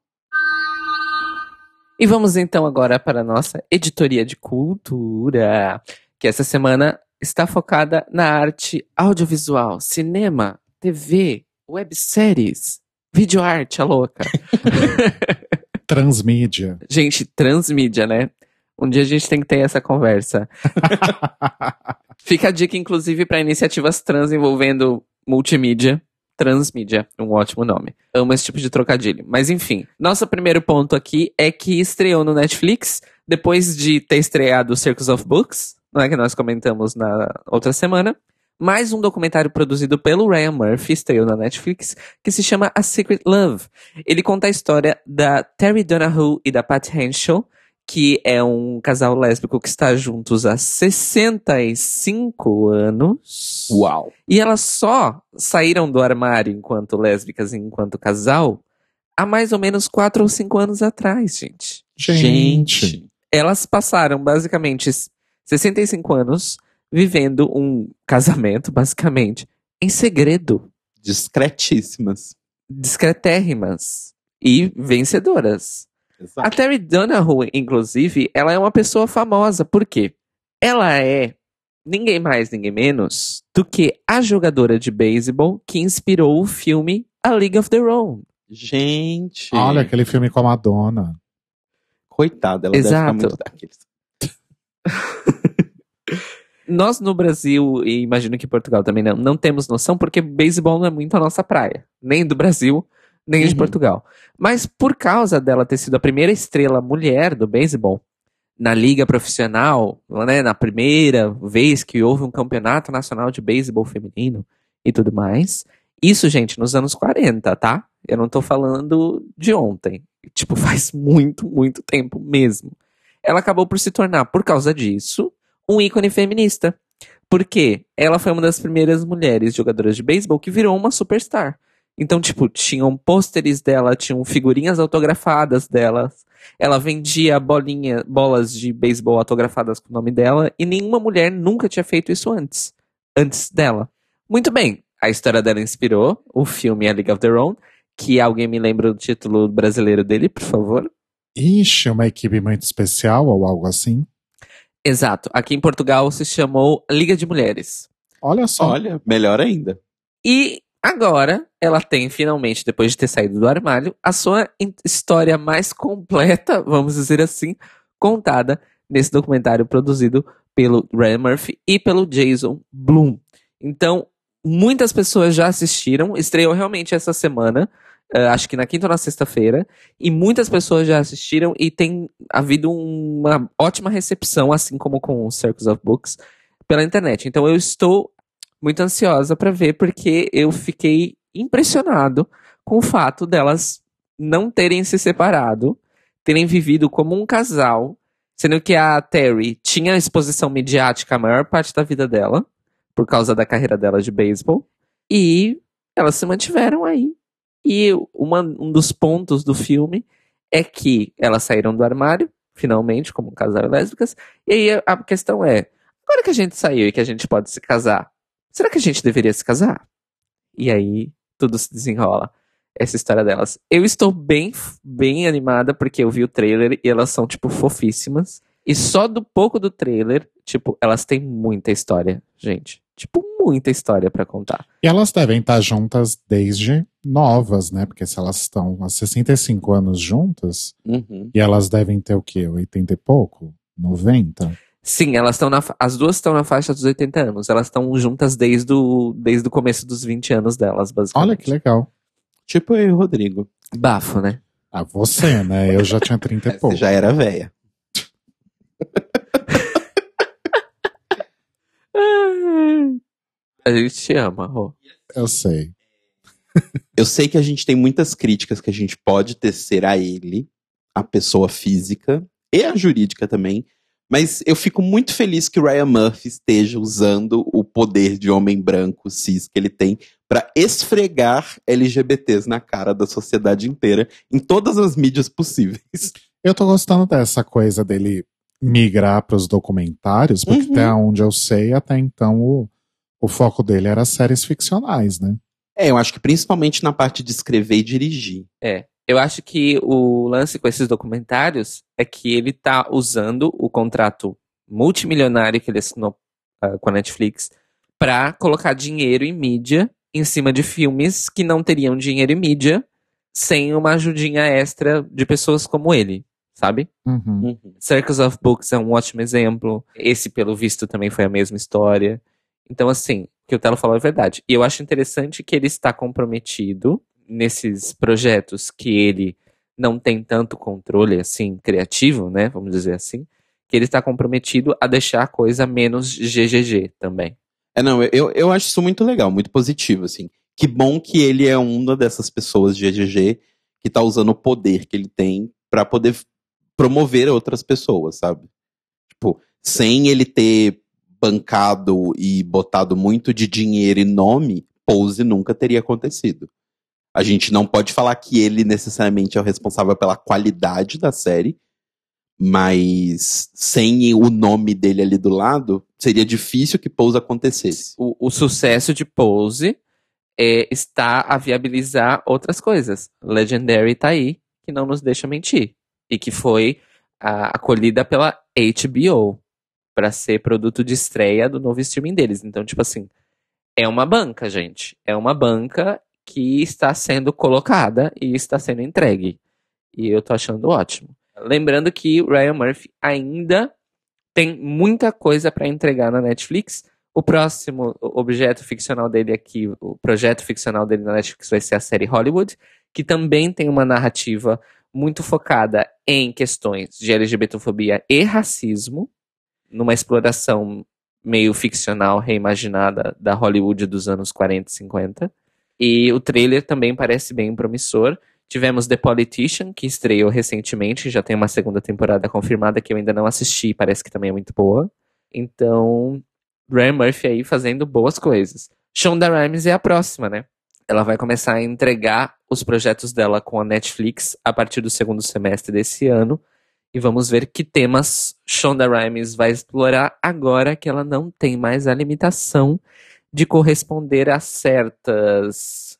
Speaker 1: E vamos então agora para a nossa editoria de cultura, que essa semana está focada na arte audiovisual, cinema, TV, webséries, videoarte, a louca.
Speaker 3: Transmídia.
Speaker 1: gente, transmídia, né? Um dia a gente tem que ter essa conversa. Fica a dica, inclusive, para iniciativas trans envolvendo multimídia. Transmídia, um ótimo nome. Amo esse tipo de trocadilho. Mas enfim, nosso primeiro ponto aqui é que estreou no Netflix, depois de ter estreado Circus of Books, não é que nós comentamos na outra semana. Mais um documentário produzido pelo Ryan Murphy estreou na Netflix, que se chama A Secret Love. Ele conta a história da Terry Donahue e da Pat Henshaw, que é um casal lésbico que está juntos há 65 anos.
Speaker 2: Uau.
Speaker 1: E elas só saíram do armário enquanto lésbicas e enquanto casal há mais ou menos 4 ou 5 anos atrás, gente.
Speaker 3: Gente.
Speaker 1: Elas passaram basicamente 65 anos vivendo um casamento, basicamente, em segredo,
Speaker 2: Discretíssimas.
Speaker 1: discretérrimas e vencedoras. A
Speaker 2: Exato.
Speaker 1: Terry Donahue, inclusive, ela é uma pessoa famosa. Por quê? Ela é ninguém mais, ninguém menos do que a jogadora de beisebol que inspirou o filme A League of Their Own.
Speaker 2: Gente.
Speaker 3: Olha aquele filme com a Madonna.
Speaker 2: Coitada, ela
Speaker 1: Exato.
Speaker 2: deve ficar muito daqueles.
Speaker 1: Nós no Brasil, e imagino que Portugal também não, não temos noção, porque beisebol não é muito a nossa praia. Nem do Brasil, nem de
Speaker 2: Uhum.
Speaker 1: Portugal. Mas por causa dela ter sido a primeira estrela mulher do beisebol, na liga profissional, né, na primeira vez que houve um campeonato nacional de beisebol feminino e tudo mais. Isso, gente, nos anos 40, tá? Eu não tô falando de ontem. Tipo, faz muito, muito tempo mesmo. Ela acabou por se tornar, por causa disso, um ícone feminista. Porque ela foi uma das primeiras mulheres jogadoras de beisebol que virou uma superstar. Então, tipo, tinham pôsteres dela, tinham figurinhas autografadas delas. Ela vendia bolinha, bolas de beisebol autografadas com o nome dela. E nenhuma mulher nunca tinha feito isso antes. Antes dela. Muito bem. A história dela inspirou o filme A League of Their Own. Que alguém me lembra o título brasileiro dele, por favor?
Speaker 3: Ixi, uma equipe muito especial ou algo assim?
Speaker 1: Exato. Aqui em Portugal se chamou Liga de Mulheres.
Speaker 3: Olha só.
Speaker 2: Olha, melhor ainda.
Speaker 1: E agora ela tem finalmente, depois de ter saído do armário, a sua história mais completa, vamos dizer assim, contada nesse documentário produzido pelo Ryan Murphy e pelo Jason Blum. Então, muitas pessoas já assistiram, estreou realmente essa semana, eh, acho que na quinta ou na sexta-feira, e muitas pessoas já assistiram e tem havido uma ótima recepção, assim como com o Circus of Books, pela internet. Então eu estou muito ansiosa para ver, porque eu fiquei impressionado com o fato delas não terem se separado, terem vivido como um casal, sendo que a Terry tinha exposição midiática a maior parte da vida dela, por causa da carreira dela de beisebol, e elas se mantiveram aí. E uma, um dos pontos do filme é que elas saíram do armário, finalmente, como um casal lésbicas, e aí a- a questão é, agora que a gente saiu e que a gente pode se casar, será que a gente deveria se casar? E aí tudo se desenrola. Essa história delas. Eu estou bem, bem animada porque eu vi o trailer e elas são, tipo, fofíssimas. E só do pouco do trailer, tipo, elas têm muita história, gente. Tipo, muita história pra contar.
Speaker 3: E elas devem estar juntas desde novas, né? Porque se elas estão há 65 anos juntas,
Speaker 2: Uhum.
Speaker 3: e elas devem ter o quê? 80 e pouco? 90?
Speaker 1: Sim, elas estão As duas estão na faixa dos 80 anos. Elas estão juntas desde o, desde o começo dos 20 anos delas, basicamente.
Speaker 3: Olha que legal.
Speaker 2: Tipo eu e o Rodrigo.
Speaker 1: Bafo, né?
Speaker 3: Ah, você, né? Eu já tinha 30 e pouco.
Speaker 2: Você já era velha.
Speaker 1: A gente te ama, Rô.
Speaker 3: Eu sei.
Speaker 2: Eu sei que a gente tem muitas críticas que a gente pode tecer a ele, a pessoa física e a jurídica também. Mas eu fico muito feliz que o Ryan Murphy esteja usando o poder de homem branco cis que ele tem para esfregar LGBTs na cara da sociedade inteira em todas as mídias possíveis.
Speaker 3: Eu tô gostando dessa coisa dele migrar para os documentários, porque
Speaker 2: Uhum.
Speaker 3: até onde eu sei, até então o, o foco dele era séries ficcionais, né?
Speaker 2: É, eu acho que principalmente na parte de escrever e dirigir.
Speaker 1: Eu acho que o lance com esses documentários é que ele tá usando o contrato multimilionário que ele assinou ah, com a Netflix pra colocar dinheiro em mídia em cima de filmes que não teriam dinheiro em mídia sem uma ajudinha extra de pessoas como ele, sabe?
Speaker 3: Uhum.
Speaker 2: Uhum.
Speaker 1: Circus of Books é um ótimo exemplo. Esse, pelo visto, também foi a mesma história. Então, assim, o que o Telo falou é verdade. E eu acho interessante que ele está comprometido nesses projetos que ele não tem tanto controle, assim, criativo, né? Vamos dizer assim. Que ele está comprometido a deixar a coisa menos GGG também.
Speaker 2: É, não, eu, eu acho isso muito legal, muito positivo, assim. Que bom que ele é uma dessas pessoas GGG que tá usando o poder que ele tem pra poder promover outras pessoas, sabe? Tipo, sem ele ter bancado e botado muito de dinheiro e nome, Pose nunca teria acontecido. A gente não pode falar que ele necessariamente é o responsável pela qualidade da série, mas sem o nome dele ali do lado, seria difícil que Pose acontecesse.
Speaker 1: O, o sucesso de Pose é, está a viabilizar outras coisas. Legendary tá aí, que não nos deixa mentir. E que foi ah, acolhida pela HBO para ser produto de estreia do novo streaming deles. Então, tipo assim, é uma banca, gente. É uma banca que está sendo colocada e está sendo entregue. E eu tô achando ótimo. Lembrando que Ryan Murphy ainda tem muita coisa para entregar na Netflix. O próximo objeto ficcional dele aqui, o projeto ficcional dele na Netflix vai ser a série Hollywood, que também tem uma narrativa muito focada em questões de LGBTfobia e racismo, numa exploração meio ficcional, reimaginada da Hollywood dos anos 40 e 50. E o trailer também parece bem promissor. Tivemos The Politician, que estreou recentemente, já tem uma segunda temporada confirmada que eu ainda não assisti, parece que também é muito boa. Então, Ryan Murphy aí fazendo boas coisas. Shonda Rhimes é a próxima, né? Ela vai começar a entregar os projetos dela com a Netflix a partir do segundo semestre desse ano. E vamos ver que temas Shonda Rhimes vai explorar agora que ela não tem mais a limitação de corresponder a certas.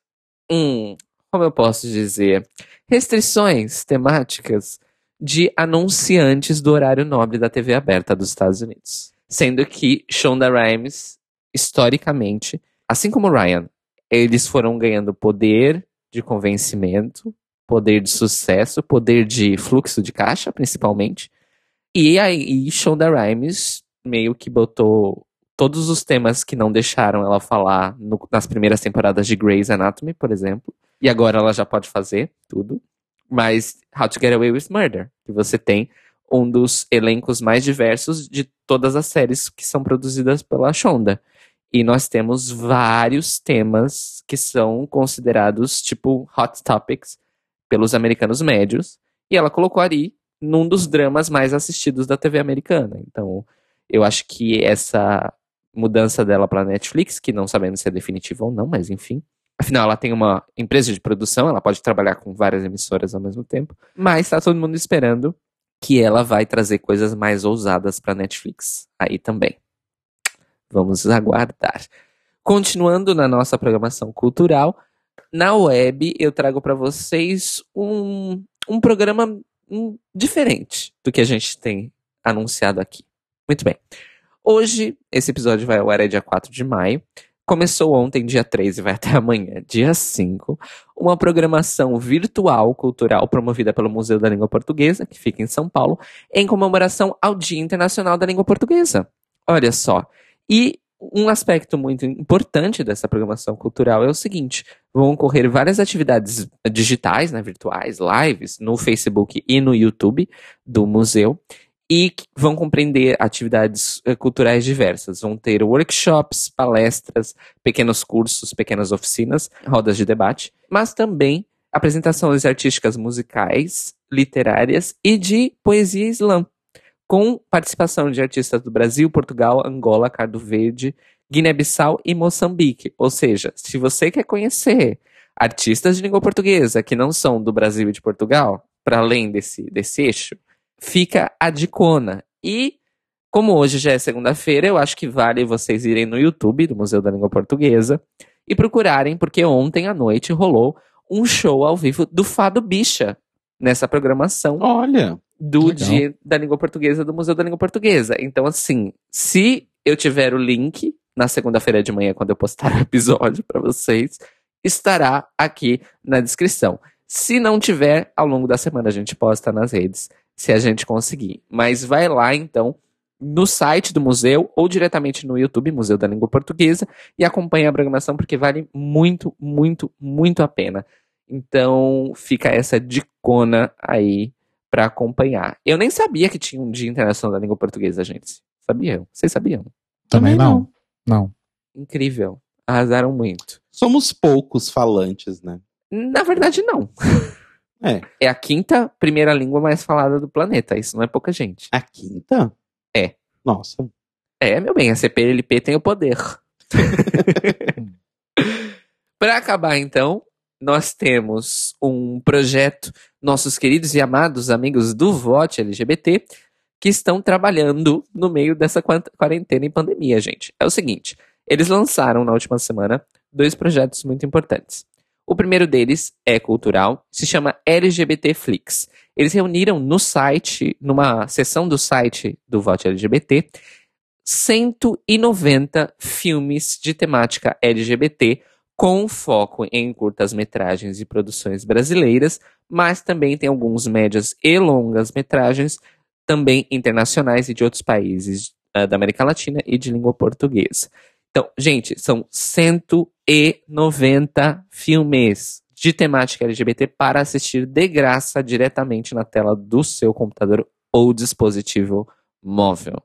Speaker 1: Hum, como eu posso dizer? Restrições temáticas de anunciantes do horário nobre da TV aberta dos Estados Unidos. Sendo que Shonda Rhimes, historicamente, assim como Ryan, eles foram ganhando poder de convencimento, poder de sucesso, poder de fluxo de caixa, principalmente. E aí Shonda Rhimes meio que botou todos os temas que não deixaram ela falar no, nas primeiras temporadas de Grey's Anatomy, por exemplo. E agora ela já pode fazer tudo. Mas How to Get Away with Murder, que você tem um dos elencos mais diversos de todas as séries que são produzidas pela Shonda. E nós temos vários temas que são considerados tipo hot topics pelos americanos médios. E ela colocou ali num dos dramas mais assistidos da TV americana. Então, eu acho que essa mudança dela para Netflix, que não sabemos se é definitiva ou não, mas enfim. Afinal, ela tem uma empresa de produção, ela pode trabalhar com várias emissoras ao mesmo tempo. Mas está todo mundo esperando que ela vai trazer coisas mais ousadas para Netflix aí também. Vamos aguardar. Continuando na nossa programação cultural, na web eu trago para vocês um, um programa um, diferente do que a gente tem anunciado aqui. Muito bem. Hoje, esse episódio vai ao ar é dia 4 de maio. Começou ontem, dia 3, e vai até amanhã, dia 5, uma programação virtual cultural promovida pelo Museu da Língua Portuguesa, que fica em São Paulo, em comemoração ao Dia Internacional da Língua Portuguesa. Olha só. E um aspecto muito importante dessa programação cultural é o seguinte: vão ocorrer várias atividades digitais, né, virtuais, lives, no Facebook e no YouTube do museu e vão compreender atividades eh, culturais diversas. Vão ter workshops, palestras, pequenos cursos, pequenas oficinas, rodas de debate, mas também apresentações artísticas musicais, literárias e de poesia islã, com participação de artistas do Brasil, Portugal, Angola, Cabo Verde, Guiné-Bissau e Moçambique. Ou seja, se você quer conhecer artistas de língua portuguesa que não são do Brasil e de Portugal, para além desse, desse eixo, fica a dicona. E como hoje já é segunda-feira, eu acho que vale vocês irem no YouTube do Museu da Língua Portuguesa e procurarem, porque ontem à noite rolou um show ao vivo do Fado Bicha nessa programação.
Speaker 2: Olha!
Speaker 1: Do Dia da Língua Portuguesa do Museu da Língua Portuguesa. Então, assim, se eu tiver o link na segunda-feira de manhã, quando eu postar o episódio para vocês, estará aqui na descrição. Se não tiver, ao longo da semana a gente posta nas redes se a gente conseguir. Mas vai lá então no site do museu ou diretamente no YouTube, Museu da Língua Portuguesa, e acompanhe a programação porque vale muito, muito, muito a pena. Então fica essa dicona aí para acompanhar. Eu nem sabia que tinha um Dia Internacional da Língua Portuguesa, gente. Sabiam? Vocês sabiam?
Speaker 3: Também, Também não. não. Não.
Speaker 1: Incrível. Arrasaram muito.
Speaker 2: Somos poucos falantes, né?
Speaker 1: Na verdade, não.
Speaker 2: É.
Speaker 1: É a quinta primeira língua mais falada do planeta. Isso não é pouca gente.
Speaker 2: A quinta?
Speaker 1: É.
Speaker 2: Nossa.
Speaker 1: É, meu bem, a CPLP tem o poder. Para acabar, então, nós temos um projeto, nossos queridos e amados amigos do Vote LGBT, que estão trabalhando no meio dessa quarentena e pandemia, gente. É o seguinte: eles lançaram na última semana dois projetos muito importantes. O primeiro deles é cultural, se chama LGBT Flix. Eles reuniram no site, numa seção do site do Vote LGBT, 190 filmes de temática LGBT com foco em curtas-metragens e produções brasileiras, mas também tem alguns médias e longas-metragens, também internacionais e de outros países uh, da América Latina e de língua portuguesa. Então, gente, são 190 filmes de temática LGBT para assistir de graça diretamente na tela do seu computador ou dispositivo móvel.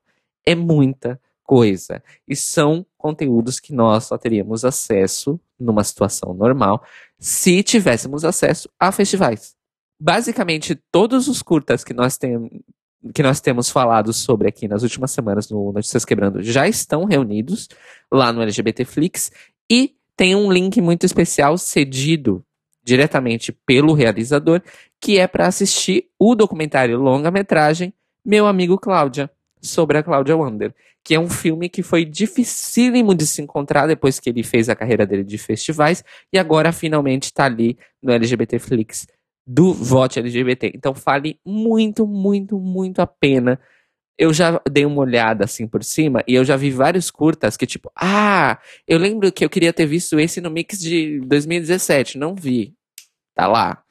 Speaker 1: É muita coisa. E são conteúdos que nós só teríamos acesso numa situação normal se tivéssemos acesso a festivais. Basicamente, todos os curtas que nós temos que nós temos falado sobre aqui nas últimas semanas no Notícias Quebrando já estão reunidos lá no LGBT Flix e tem um link muito especial cedido diretamente pelo realizador, que é para assistir o documentário longa-metragem Meu Amigo Cláudia, sobre a Cláudia Wander, que é um filme que foi dificílimo de se encontrar depois que ele fez a carreira dele de festivais e agora finalmente está ali no LGBT Flix do voto LGBT. Então vale muito, muito, muito a pena. Eu já dei uma olhada assim por cima e eu já vi vários curtas que, tipo, ah, eu lembro que eu queria ter visto esse no mix de 2017. Não vi. Tá lá.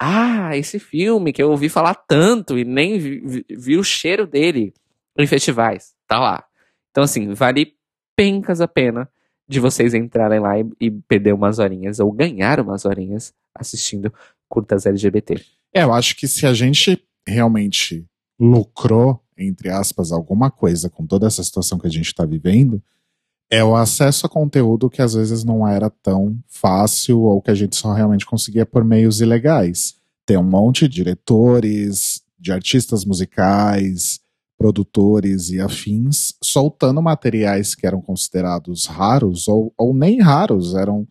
Speaker 1: Ah, esse filme que eu ouvi falar tanto e nem vi, vi, vi o cheiro dele em festivais. Tá lá. Então, assim, vale pencas a pena de vocês entrarem lá e, e perder umas horinhas ou ganhar umas horinhas assistindo curtas LGBT.
Speaker 3: É, eu acho que se a gente realmente lucrou, entre aspas, alguma coisa com toda essa situação que a gente está vivendo, é o acesso a conteúdo que às vezes não era tão fácil ou que a gente só realmente conseguia por meios ilegais. Tem um monte de diretores, de artistas musicais, produtores e afins soltando materiais que eram considerados raros ou, ou nem raros, eram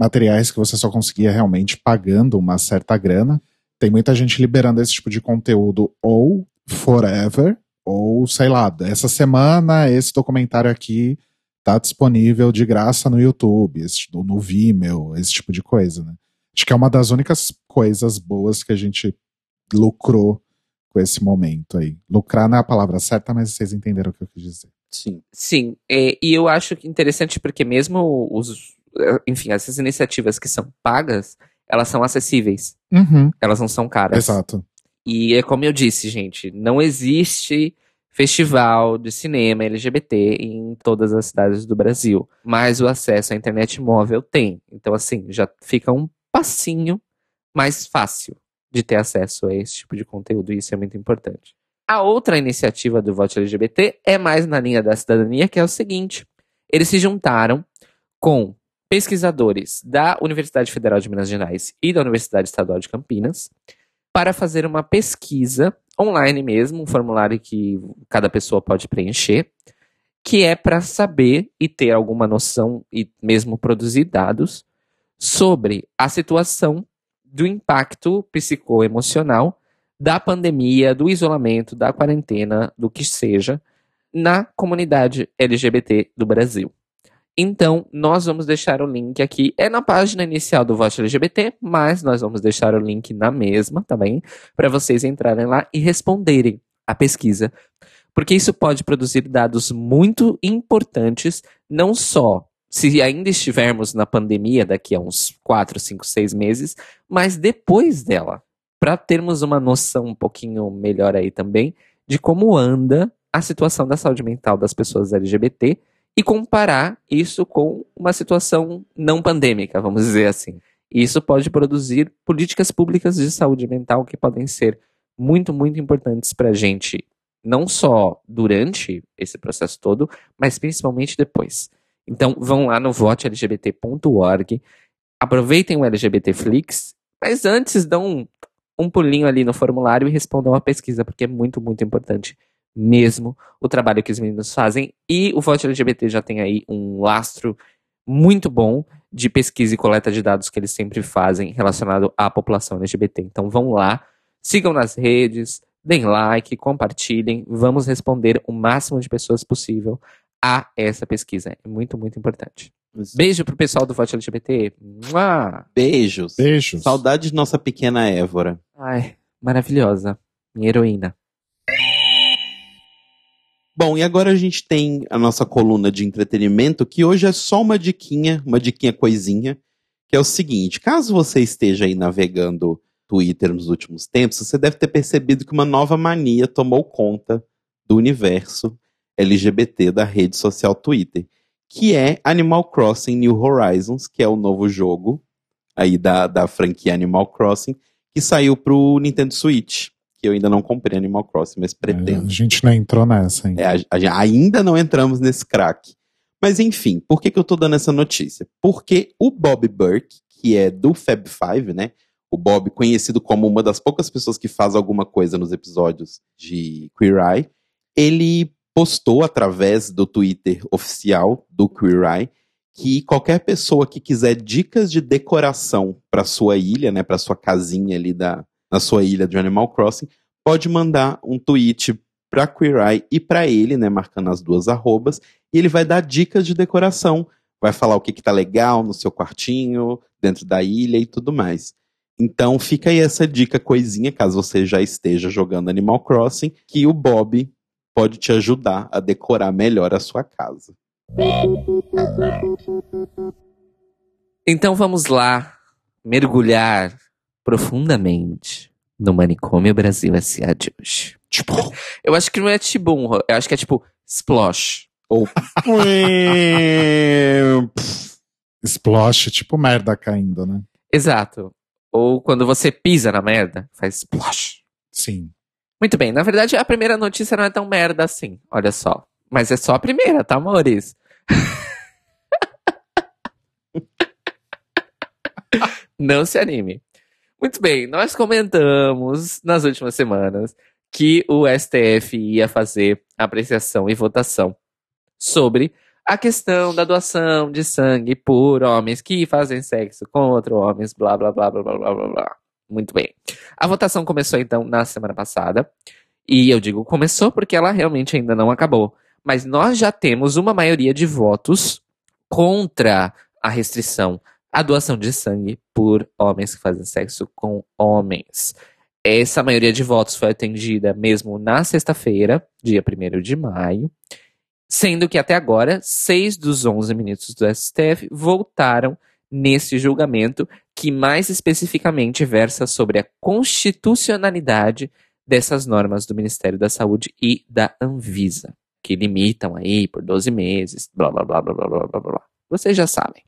Speaker 3: materiais que você só conseguia realmente pagando uma certa grana. Tem muita gente liberando esse tipo de conteúdo ou forever, ou sei lá, essa semana esse documentário aqui tá disponível de graça no YouTube, no Vimeo, esse tipo de coisa, né? Acho que é uma das únicas coisas boas que a gente lucrou com esse momento aí. Lucrar não é a palavra certa, mas vocês entenderam o que eu quis dizer.
Speaker 1: Sim. Sim, é, e eu acho interessante porque mesmo os, enfim, essas iniciativas que são pagas, elas são acessíveis.
Speaker 3: Uhum.
Speaker 1: Elas não são caras.
Speaker 3: Exato.
Speaker 1: E é como eu disse, gente, não existe festival de cinema LGBT em todas as cidades do Brasil, mas o acesso à internet móvel tem. Então, assim, já fica um passinho mais fácil de ter acesso a esse tipo de conteúdo, e isso é muito importante. A outra iniciativa do voto LGBT é mais na linha da cidadania, que é o seguinte: eles se juntaram com pesquisadores da Universidade Federal de Minas Gerais e da Universidade Estadual de Campinas para fazer uma pesquisa online mesmo, um formulário que cada pessoa pode preencher, que é para saber e ter alguma noção e mesmo produzir dados sobre a situação do impacto psicoemocional da pandemia, do isolamento, da quarentena, do que seja, na comunidade LGBT do Brasil. Então, nós vamos deixar o link aqui. É na página inicial do Vote LGBT, mas nós vamos deixar o link na mesma também, para vocês entrarem lá e responderem a pesquisa. Porque isso pode produzir dados muito importantes, não só se ainda estivermos na pandemia daqui a uns 4, 5, 6 meses, mas depois dela. Para termos uma noção um pouquinho melhor aí também de como anda a situação da saúde mental das pessoas LGBT e comparar isso com uma situação não pandêmica, vamos dizer assim. Isso pode produzir políticas públicas de saúde mental que podem ser muito, muito importantes para a gente, não só durante esse processo todo, mas principalmente depois. Então, vão lá no votelgbt.org, aproveitem o LGBT Flix, mas antes dão um, um pulinho ali no formulário e respondam a pesquisa, porque é muito, muito importante mesmo o trabalho que os meninos fazem. E o Vote LGBT já tem aí um lastro muito bom de pesquisa e coleta de dados que eles sempre fazem relacionado à população LGBT. Então vão lá, sigam nas redes, deem like, compartilhem, vamos responder o máximo de pessoas possível a essa pesquisa. É muito, muito importante. Beijo pro pessoal do Vote LGBT. Mua!
Speaker 2: Beijos.
Speaker 3: Beijos.
Speaker 2: Saudade de nossa pequena Évora.
Speaker 1: Ai, maravilhosa. Minha heroína.
Speaker 2: Bom, e agora a gente tem a nossa coluna de entretenimento, que hoje é só uma diquinha, uma diquinha coisinha, que é o seguinte: caso você esteja aí navegando Twitter nos últimos tempos, você deve ter percebido que uma nova mania tomou conta do universo LGBT da rede social Twitter, que é Animal Crossing New Horizons, que é o novo jogo aí da, da franquia Animal Crossing, que saiu pro Nintendo Switch que eu ainda não comprei Animal Crossing, mas pretendo.
Speaker 3: É, a gente não entrou nessa ainda.
Speaker 2: É, a, a, ainda não entramos nesse crack. Mas enfim, por que, que eu tô dando essa notícia? Porque o Bob Burke, que é do Fab Five, né? O Bob, conhecido como uma das poucas pessoas que faz alguma coisa nos episódios de Queer Eye, ele postou através do Twitter oficial do Queer Eye que qualquer pessoa que quiser dicas de decoração para sua ilha, né, para sua casinha ali da, na sua ilha de Animal Crossing, pode mandar um tweet para Queer Eye e para ele, né, marcando as duas arrobas, e ele vai dar dicas de decoração, vai falar o que que tá legal no seu quartinho, dentro da ilha e tudo mais. Então fica aí essa dica coisinha, caso você já esteja jogando Animal Crossing, que o Bob pode te ajudar a decorar melhor a sua casa.
Speaker 1: Então vamos lá mergulhar profundamente no Manicômio Brasil S.A. de hoje.
Speaker 2: Tipo,
Speaker 1: Eu acho que não é Tibum, eu acho que é tipo Splosh.
Speaker 2: ou
Speaker 3: Splosh, tipo merda caindo, né?
Speaker 1: Exato. Ou quando você pisa na merda, faz Splosh.
Speaker 3: Sim.
Speaker 1: Muito bem, na verdade a primeira notícia não é tão merda assim, olha só. Mas é só a primeira, tá, amores? não se anime. Muito bem, nós comentamos nas últimas semanas que o STF ia fazer apreciação e votação sobre a questão da doação de sangue por homens que fazem sexo contra homens, blá blá blá blá blá blá blá. blá. Muito bem. A votação começou então na semana passada. E eu digo começou porque ela realmente ainda não acabou. Mas nós já temos uma maioria de votos contra a restrição a doação de sangue por homens que fazem sexo com homens. Essa maioria de votos foi atendida mesmo na sexta-feira, dia 1 de maio, sendo que até agora, seis dos 11 ministros do STF voltaram nesse julgamento, que mais especificamente versa sobre a constitucionalidade dessas normas do Ministério da Saúde e da Anvisa, que limitam aí por 12 meses, blá blá blá blá blá blá blá. Vocês já sabem.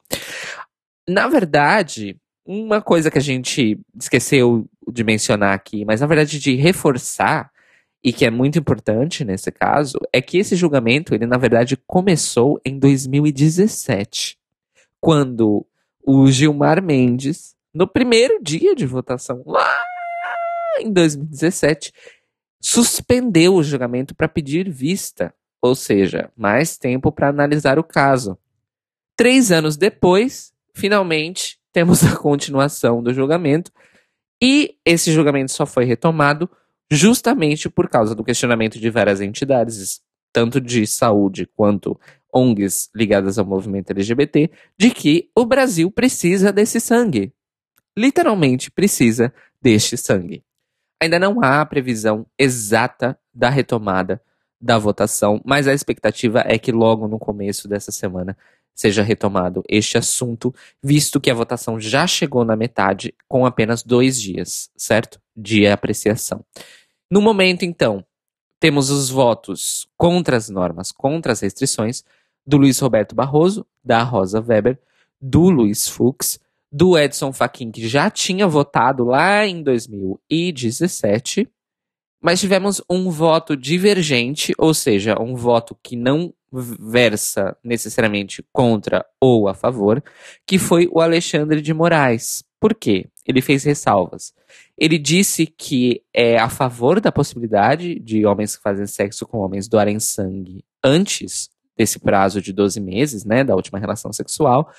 Speaker 1: Na verdade, uma coisa que a gente esqueceu de mencionar aqui, mas na verdade de reforçar, e que é muito importante nesse caso, é que esse julgamento, ele na verdade começou em 2017, quando o Gilmar Mendes, no primeiro dia de votação, lá em 2017, suspendeu o julgamento para pedir vista, ou seja, mais tempo para analisar o caso. Três anos depois, finalmente, temos a continuação do julgamento, e esse julgamento só foi retomado justamente por causa do questionamento de várias entidades, tanto de saúde quanto ONGs ligadas ao movimento LGBT, de que o Brasil precisa desse sangue. Literalmente precisa deste sangue. Ainda não há previsão exata da retomada da votação, mas a expectativa é que logo no começo dessa semana seja retomado este assunto, visto que a votação já chegou na metade com apenas dois dias, certo? De apreciação. No momento, então, temos os votos contra as normas, contra as restrições, do Luiz Roberto Barroso, da Rosa Weber, do Luiz Fux, do Edson Fachin, que já tinha votado lá em 2017, mas tivemos um voto divergente, ou seja, um voto que não versa necessariamente contra ou a favor, que foi o Alexandre de Moraes. Por quê? Ele fez ressalvas. Ele disse que é a favor da possibilidade de homens que fazem sexo com homens doarem sangue antes desse prazo de 12 meses, né, da última relação sexual,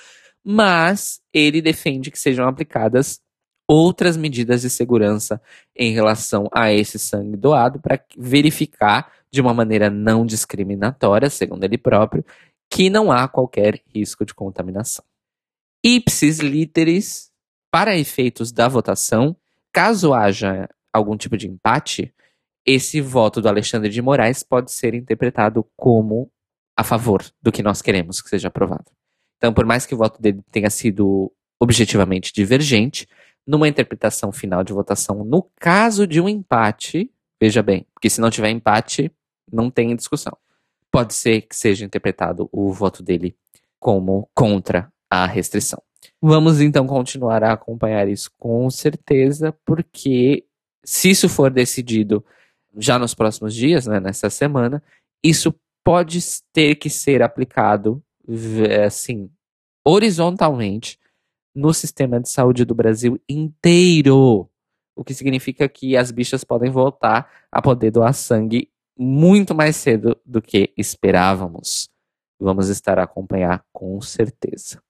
Speaker 1: mas ele defende que sejam aplicadas outras medidas de segurança em relação a esse sangue doado para verificar de uma maneira não discriminatória, segundo ele próprio, que não há qualquer risco de contaminação. Ipsis literis, para efeitos da votação, caso haja algum tipo de empate, esse voto do Alexandre de Moraes pode ser interpretado como a favor do que nós queremos que seja aprovado. Então, por mais que o voto dele tenha sido objetivamente divergente, numa interpretação final de votação, no caso de um empate, veja bem, porque se não tiver empate, não tem discussão. Pode ser que seja interpretado o voto dele como contra a restrição. Vamos então continuar a acompanhar isso com certeza, porque se isso for decidido já nos próximos dias, né, nessa semana, isso pode ter que ser aplicado assim horizontalmente no sistema de saúde do Brasil inteiro. O que significa que as bichas podem voltar a poder doar sangue muito mais cedo do que esperávamos. Vamos estar a acompanhar com certeza.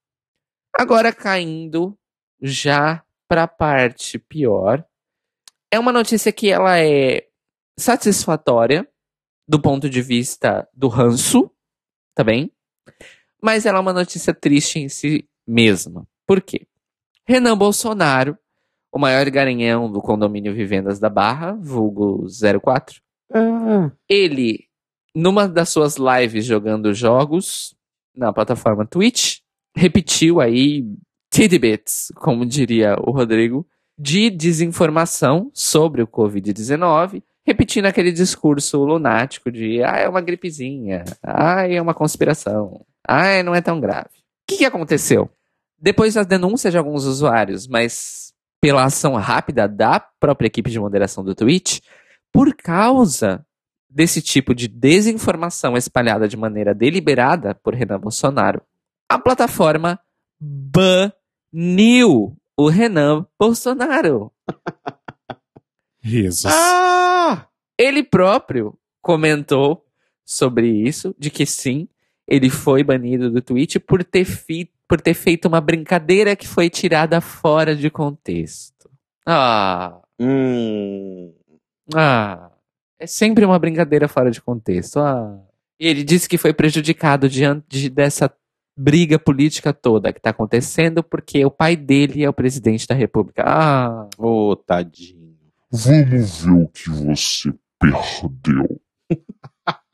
Speaker 1: Agora caindo já para a parte pior, é uma notícia que ela é satisfatória do ponto de vista do ranço, tá bem? Mas ela é uma notícia triste em si mesma. Por quê? Renan Bolsonaro, o maior garanhão do condomínio Vivendas da Barra, vulgo 04.
Speaker 2: Ah,
Speaker 1: Ele, numa das suas lives jogando jogos na plataforma Twitch, repetiu aí tidbits, como diria o Rodrigo, de desinformação sobre o Covid-19, repetindo aquele discurso lunático de ah, é uma gripezinha, ah, é uma conspiração, ah, não é tão grave. O que, que aconteceu? Depois das denúncias de alguns usuários, mas pela ação rápida da própria equipe de moderação do Twitch, por causa desse tipo de desinformação espalhada de maneira deliberada por Renan Bolsonaro, a plataforma baniu o Renan Bolsonaro.
Speaker 3: Risos.
Speaker 2: ah!
Speaker 1: Ele próprio comentou sobre isso, de que sim, ele foi banido do Twitch por ter, fi- por ter feito uma brincadeira que foi tirada fora de contexto. Ah,
Speaker 2: Hum.
Speaker 1: Ah, é sempre uma brincadeira fora de contexto. Ah. E ele disse que foi prejudicado diante dessa briga política toda que tá acontecendo porque o pai dele é o presidente da república. Ah,
Speaker 2: Ô, tadinho.
Speaker 4: Vamos ver o que você perdeu.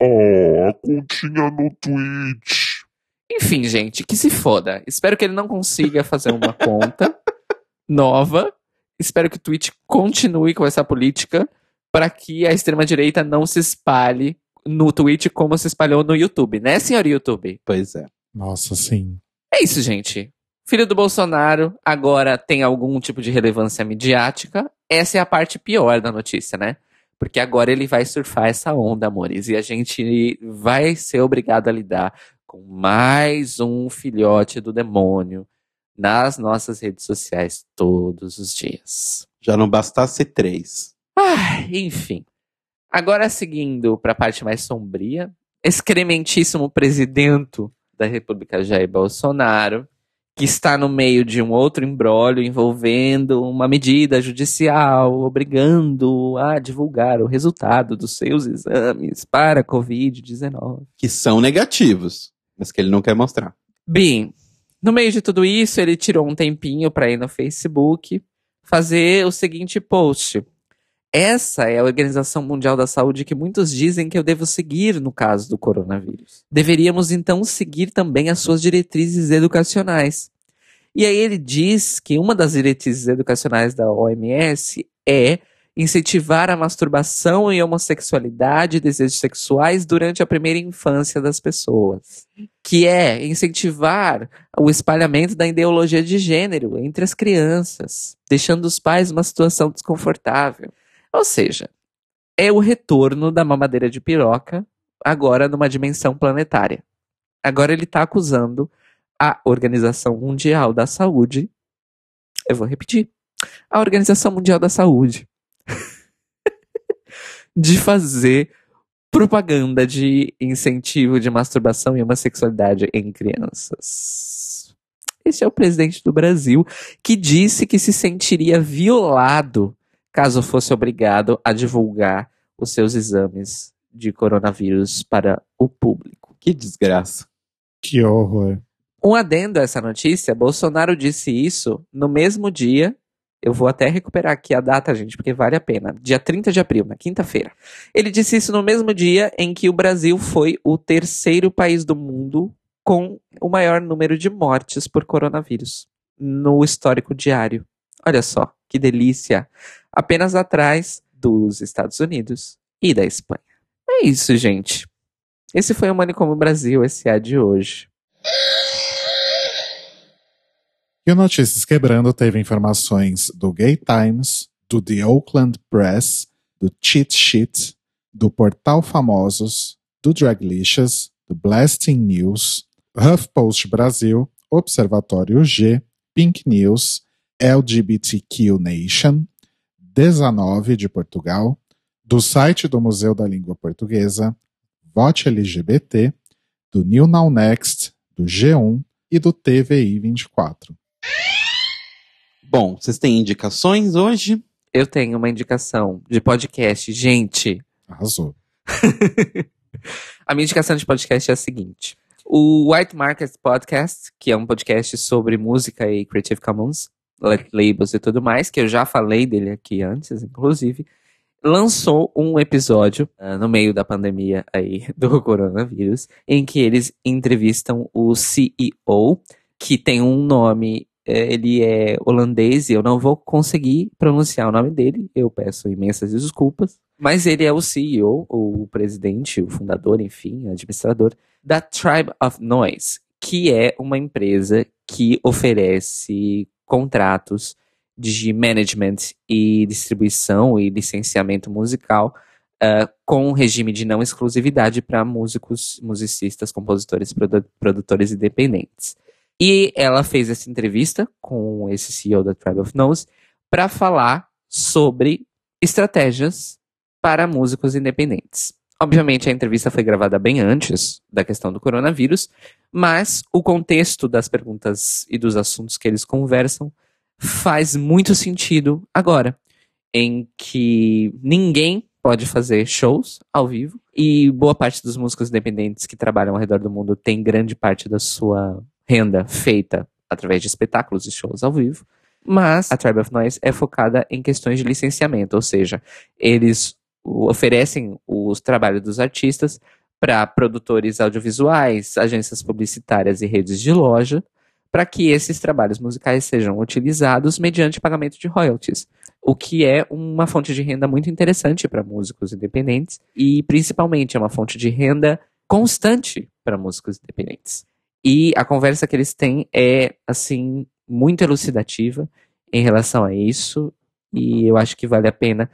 Speaker 4: Ah, a continha no Twitch.
Speaker 1: Enfim, gente, que se foda. Espero que ele não consiga fazer uma conta nova. Espero que o Twitch continue com essa política para que a extrema-direita não se espalhe no Twitch como se espalhou no YouTube, né, senhor YouTube?
Speaker 2: Pois é.
Speaker 3: Nossa, sim.
Speaker 1: É isso, gente. Filho do Bolsonaro agora tem algum tipo de relevância midiática. Essa é a parte pior da notícia, né? Porque agora ele vai surfar essa onda, amores. E a gente vai ser obrigado a lidar com mais um filhote do demônio nas nossas redes sociais todos os dias.
Speaker 2: Já não bastasse três.
Speaker 1: Ah, enfim. Agora seguindo para a parte mais sombria, excrementíssimo presidente da República Jair Bolsonaro, que está no meio de um outro embrólio envolvendo uma medida judicial obrigando a divulgar o resultado dos seus exames para Covid-19.
Speaker 2: Que são negativos, mas que ele não quer mostrar.
Speaker 1: Bem, no meio de tudo isso, ele tirou um tempinho para ir no Facebook fazer o seguinte post. Essa é a Organização Mundial da Saúde que muitos dizem que eu devo seguir no caso do coronavírus. Deveríamos então seguir também as suas diretrizes educacionais. E aí ele diz que uma das diretrizes educacionais da OMS é incentivar a masturbação e homossexualidade e desejos sexuais durante a primeira infância das pessoas que é incentivar o espalhamento da ideologia de gênero entre as crianças, deixando os pais numa situação desconfortável. Ou seja, é o retorno da mamadeira de piroca, agora numa dimensão planetária. Agora ele está acusando a Organização Mundial da Saúde. Eu vou repetir. A Organização Mundial da Saúde. De fazer propaganda de incentivo de masturbação e homossexualidade em crianças. Esse é o presidente do Brasil que disse que se sentiria violado caso fosse obrigado a divulgar os seus exames de coronavírus para o público.
Speaker 2: Que desgraça.
Speaker 3: Que horror.
Speaker 1: Um adendo a essa notícia, Bolsonaro disse isso no mesmo dia. Eu vou até recuperar aqui a data, gente, porque vale a pena. Dia 30 de abril, na quinta-feira. Ele disse isso no mesmo dia em que o Brasil foi o terceiro país do mundo com o maior número de mortes por coronavírus no histórico diário. Olha só, que delícia. Apenas atrás dos Estados Unidos e da Espanha. É isso, gente. Esse foi o Manicômio Brasil SA de hoje.
Speaker 3: E o Notícias Quebrando teve informações do Gay Times, do The Oakland Press, do Cheat Sheet, do Portal Famosos, do Draglicious, do Blasting News, HuffPost Brasil, Observatório G, Pink News, LGBTQ Nation, 19 de Portugal, do site do Museu da Língua Portuguesa, Vote LGBT, do New Now Next, do G1 e do TVI 24.
Speaker 2: Bom, vocês têm indicações hoje?
Speaker 1: Eu tenho uma indicação de podcast. Gente,
Speaker 3: Arrasou.
Speaker 1: a minha indicação de podcast é a seguinte. O White Market Podcast, que é um podcast sobre música e Creative Commons, labels e tudo mais, que eu já falei dele aqui antes, inclusive, lançou um episódio uh, no meio da pandemia aí do coronavírus, em que eles entrevistam o CEO, que tem um nome, eh, ele é holandês e eu não vou conseguir pronunciar o nome dele, eu peço imensas desculpas, mas ele é o CEO, o presidente, o fundador, enfim, administrador da Tribe of Noise, que é uma empresa que oferece contratos de management e distribuição e licenciamento musical uh, com um regime de não exclusividade para músicos, musicistas, compositores, produ produtores independentes. E ela fez essa entrevista com esse CEO da Tribe of Nose para falar sobre estratégias para músicos independentes. Obviamente, a entrevista foi gravada bem antes da questão do coronavírus, mas o contexto das perguntas e dos assuntos que eles conversam faz muito sentido agora, em que ninguém pode fazer shows ao vivo e boa parte dos músicos independentes que trabalham ao redor do mundo tem grande parte da sua renda feita através de espetáculos e shows ao vivo. Mas a Tribe of Noise é focada em questões de licenciamento, ou seja, eles oferecem os trabalhos dos artistas para produtores audiovisuais, agências publicitárias e redes de loja, para que esses trabalhos musicais sejam utilizados mediante pagamento de royalties, o que é uma fonte de renda muito interessante para músicos independentes e principalmente é uma fonte de renda constante para músicos independentes. E a conversa que eles têm é assim muito elucidativa em relação a isso e eu acho que vale a pena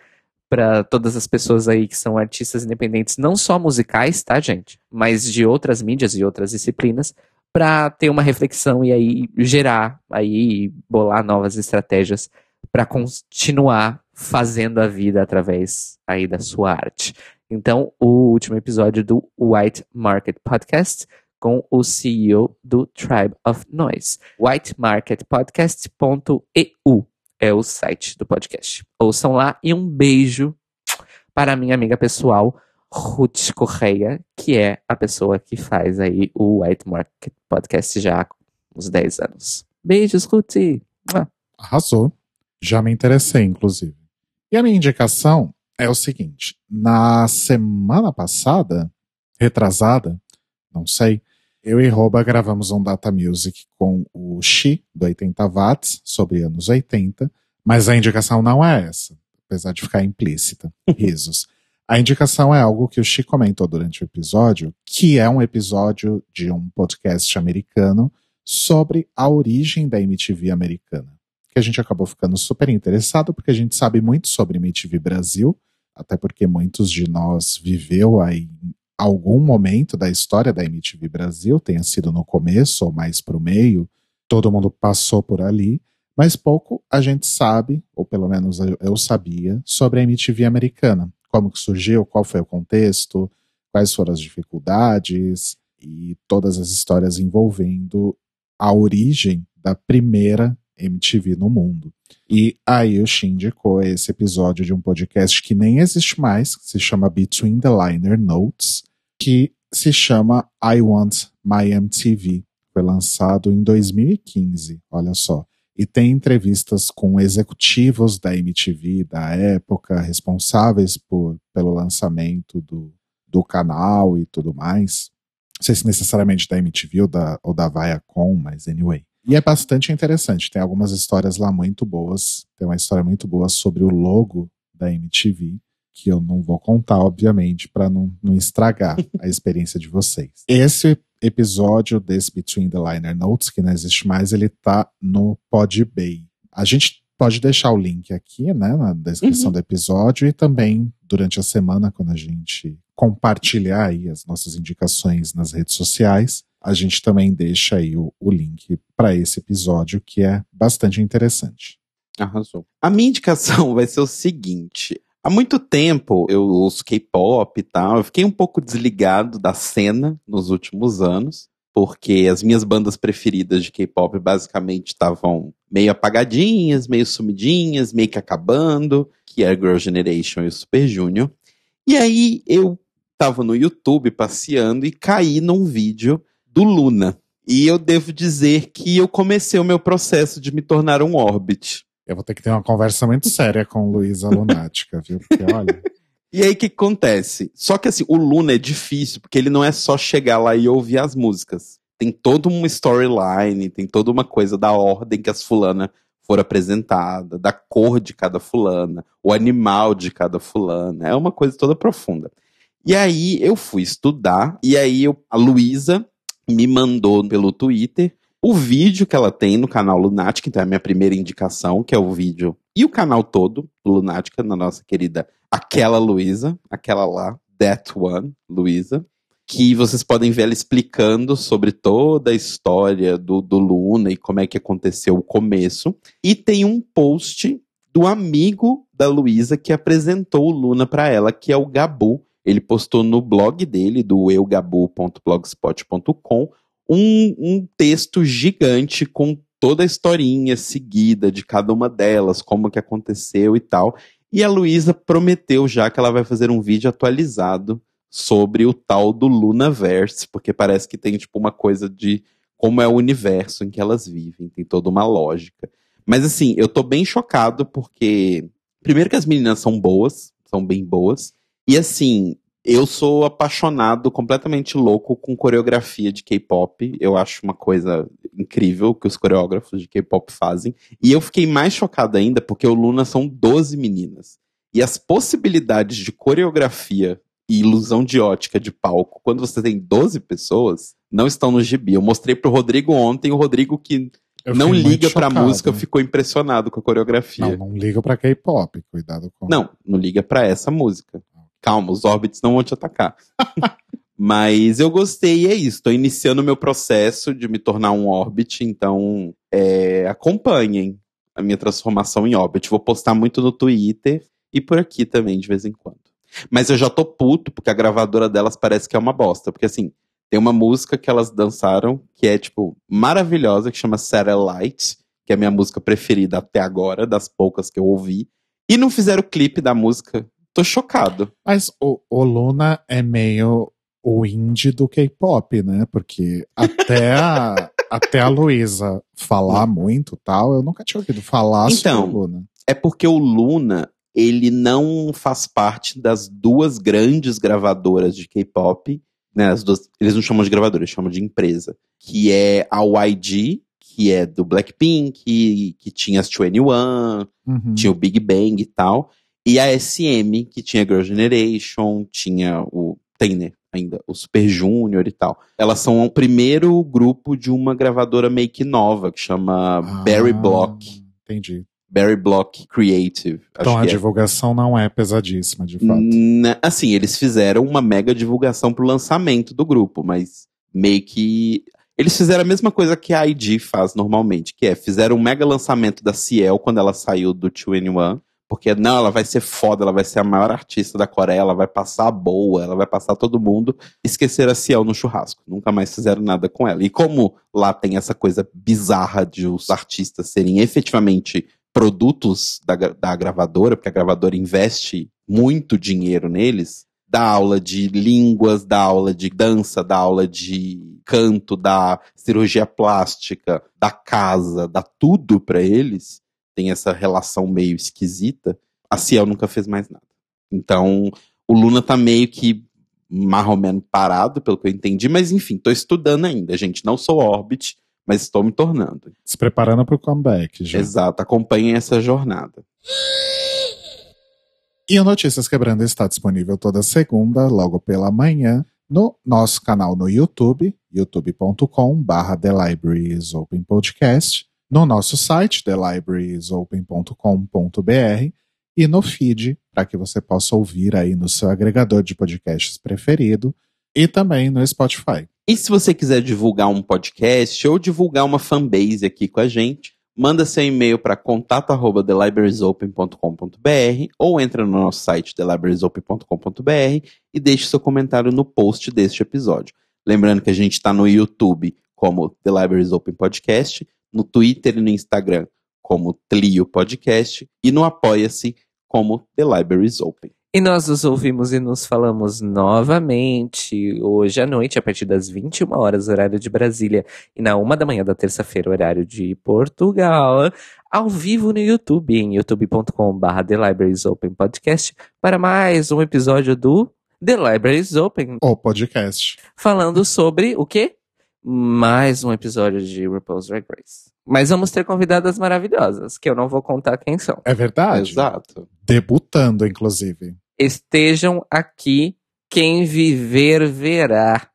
Speaker 1: para todas as pessoas aí que são artistas independentes, não só musicais, tá, gente? Mas de outras mídias e outras disciplinas, para ter uma reflexão e aí gerar, aí bolar novas estratégias para continuar fazendo a vida através aí da sua arte. Então, o último episódio do White Market Podcast com o CEO do Tribe of Noise, whitemarketpodcast.eu é o site do podcast. Ouçam lá e um beijo para minha amiga pessoal, Ruth Correia, que é a pessoa que faz aí o White Market Podcast já há uns 10 anos. Beijos, Ruth!
Speaker 3: Arrasou. Já me interessei, inclusive. E a minha indicação é o seguinte: na semana passada, retrasada, não sei, eu e Roba gravamos um Data Music com o Xi, do 80 Watts, sobre anos 80, mas a indicação não é essa, apesar de ficar implícita. Risos. A indicação é algo que o Xi comentou durante o episódio, que é um episódio de um podcast americano sobre a origem da MTV americana. Que a gente acabou ficando super interessado, porque a gente sabe muito sobre MTV Brasil, até porque muitos de nós viveu aí algum momento da história da MTV Brasil, tenha sido no começo ou mais para o meio, todo mundo passou por ali, mas pouco a gente sabe, ou pelo menos eu sabia, sobre a MTV americana. Como que surgiu, qual foi o contexto, quais foram as dificuldades e todas as histórias envolvendo a origem da primeira MTV no mundo. E aí o Shin indicou esse episódio de um podcast que nem existe mais, que se chama Between the Liner Notes, que se chama I Want My MTV. Foi lançado em 2015, olha só. E tem entrevistas com executivos da MTV da época, responsáveis por, pelo lançamento do, do canal e tudo mais. Não sei se necessariamente da MTV ou da, ou da Viacom, mas anyway. E é bastante interessante, tem algumas histórias lá muito boas. Tem uma história muito boa sobre o logo da MTV, que eu não vou contar, obviamente, para não, não estragar a experiência de vocês. Esse episódio desse Between the Liner Notes, que não existe mais, ele tá no Podbay. A gente pode deixar o link aqui, né, na descrição uhum. do episódio e também durante a semana, quando a gente compartilhar aí as nossas indicações nas redes sociais, a gente também deixa aí o, o link para esse episódio, que é bastante interessante.
Speaker 2: Arrasou. A minha indicação vai ser o seguinte. Há muito tempo eu ouço K-pop e tal. Eu fiquei um pouco desligado da cena nos últimos anos, porque as minhas bandas preferidas de K-pop basicamente estavam meio apagadinhas, meio sumidinhas, meio que acabando, que é Girl Generation e Super Junior. E aí eu tava no YouTube passeando e caí num vídeo do Luna. E eu devo dizer que eu comecei o meu processo de me tornar um Orbit.
Speaker 3: Eu vou ter que ter uma conversa muito séria com Luísa Lunática, viu? Porque olha.
Speaker 2: E aí o que acontece? Só que assim, o Luna é difícil, porque ele não é só chegar lá e ouvir as músicas. Tem toda uma storyline, tem toda uma coisa da ordem que as fulanas foram apresentadas, da cor de cada fulana, o animal de cada fulana. É uma coisa toda profunda. E aí eu fui estudar, e aí eu, a Luísa me mandou pelo Twitter o vídeo que ela tem no canal Lunática, então é a minha primeira indicação, que é o vídeo e o canal todo do Lunática, na nossa querida aquela Luísa, aquela lá, That One, Luísa, que vocês podem ver ela explicando sobre toda a história do, do Luna e como é que aconteceu o começo. E tem um post do amigo da Luísa que apresentou o Luna para ela, que é o Gabu. Ele postou no blog dele, do eugabu.blogspot.com, um, um texto gigante com toda a historinha seguida de cada uma delas, como que aconteceu e tal. E a Luísa prometeu já que ela vai fazer um vídeo atualizado sobre o tal do Lunaverse, porque parece que tem tipo uma coisa de como é o universo em que elas vivem, tem toda uma lógica. Mas assim, eu tô bem chocado porque primeiro que as meninas são boas, são bem boas, e assim, eu sou apaixonado, completamente louco com coreografia de K-pop. Eu acho uma coisa incrível que os coreógrafos de K-pop fazem. E eu fiquei mais chocado ainda porque o Luna são 12 meninas. E as possibilidades de coreografia e ilusão de ótica de palco, quando você tem 12 pessoas, não estão no gibi. Eu mostrei pro Rodrigo ontem, o Rodrigo que
Speaker 3: Eu
Speaker 2: não liga pra
Speaker 3: chocado.
Speaker 2: música ficou impressionado com a coreografia.
Speaker 3: Não, não liga pra K-pop, cuidado com.
Speaker 2: Não, não liga pra essa música. Calma, os Orbits não vão te atacar. Mas eu gostei e é isso. Tô iniciando o meu processo de me tornar um Orbit, então é, acompanhem a minha transformação em Orbit. Vou postar muito no Twitter e por aqui também, de vez em quando. Mas eu já tô puto, porque a gravadora delas parece que é uma bosta. Porque assim, tem uma música que elas dançaram que é, tipo, maravilhosa, que chama Satellite, que é a minha música preferida até agora, das poucas que eu ouvi. E não fizeram o clipe da música. Tô chocado.
Speaker 3: Mas o, o Luna é meio o indie do K-pop, né? Porque até a, até a Luísa falar muito tal, eu nunca tinha ouvido falar
Speaker 2: Então,
Speaker 3: sobre o Luna.
Speaker 2: É porque o Luna, ele não faz parte das duas grandes gravadoras de K-pop, né? As duas, eles não chamam de gravadora, eles chamam de empresa. Que é a YG, que é do Blackpink, que, que tinha as 21,
Speaker 3: Uhum.
Speaker 2: tinha o Big Bang e tal. E a SM, que tinha Girl Generation, tinha o. Tem, né? Ainda, o Super Junior e tal. Elas são o primeiro grupo de uma gravadora meio que nova, que chama Barry
Speaker 3: Ah,
Speaker 2: Block.
Speaker 3: Entendi.
Speaker 2: Barry Block Creative.
Speaker 3: Então a
Speaker 2: é.
Speaker 3: divulgação não é pesadíssima, de fato.
Speaker 2: Na- assim, eles fizeram uma mega divulgação pro lançamento do grupo, mas meio que. Eles fizeram a mesma coisa que a ID faz normalmente, que é fizeram um mega lançamento da Ciel quando ela saiu do 2NE1, porque não, ela vai ser foda, ela vai ser a maior artista da Coreia, ela vai passar boa, ela vai passar todo mundo. Esqueceram a Ciel no churrasco, nunca mais fizeram nada com ela. E como lá tem essa coisa bizarra de os artistas serem efetivamente produtos da, da gravadora, porque a gravadora investe muito dinheiro neles, dá aula de línguas, dá aula de dança, dá aula de canto, dá cirurgia plástica, dá casa, dá tudo pra eles, tem essa relação meio esquisita, a Ciel nunca fez mais nada. Então, o Luna tá meio que mais ou menos parado, pelo que eu entendi, mas enfim, tô estudando ainda, gente. Não sou Orbit, mas estou me tornando.
Speaker 3: Se preparando pro comeback já.
Speaker 2: Exato, acompanhem essa jornada.
Speaker 3: E o Notícias Quebrando está disponível toda segunda, logo pela manhã, no nosso canal no YouTube, youtube.com.br The Libraries Open Podcast, no nosso site, thelibrariesopen.com.br e no feed, para que você possa ouvir aí no seu agregador de podcasts preferido e também no Spotify.
Speaker 2: E se você quiser divulgar um podcast ou divulgar uma fanbase aqui com a gente, manda seu e-mail para contato@thelibrariesopen.com.br ou entra no nosso site thelibrariesopen.com.br e deixe seu comentário no post deste episódio. Lembrando que a gente está no YouTube como The Libraries Open Podcast, no Twitter e no Instagram como Tlio Podcast e no Apoia-se como The Libraries Open.
Speaker 1: E nós nos ouvimos e nos falamos novamente hoje à noite, a partir das 21 horas, horário de Brasília, e na uma da manhã da terça-feira, horário de Portugal, ao vivo no YouTube, em youtube.com.br The Libraries Open Podcast, para mais um episódio do The Libraries Open,
Speaker 3: O podcast.
Speaker 1: falando sobre o quê? Mais um episódio de RuPaul's Drag Race. Mas vamos ter convidadas maravilhosas, que eu não vou contar quem são.
Speaker 3: É verdade?
Speaker 2: Exato.
Speaker 3: Debutando, inclusive.
Speaker 1: Estejam aqui, quem viver verá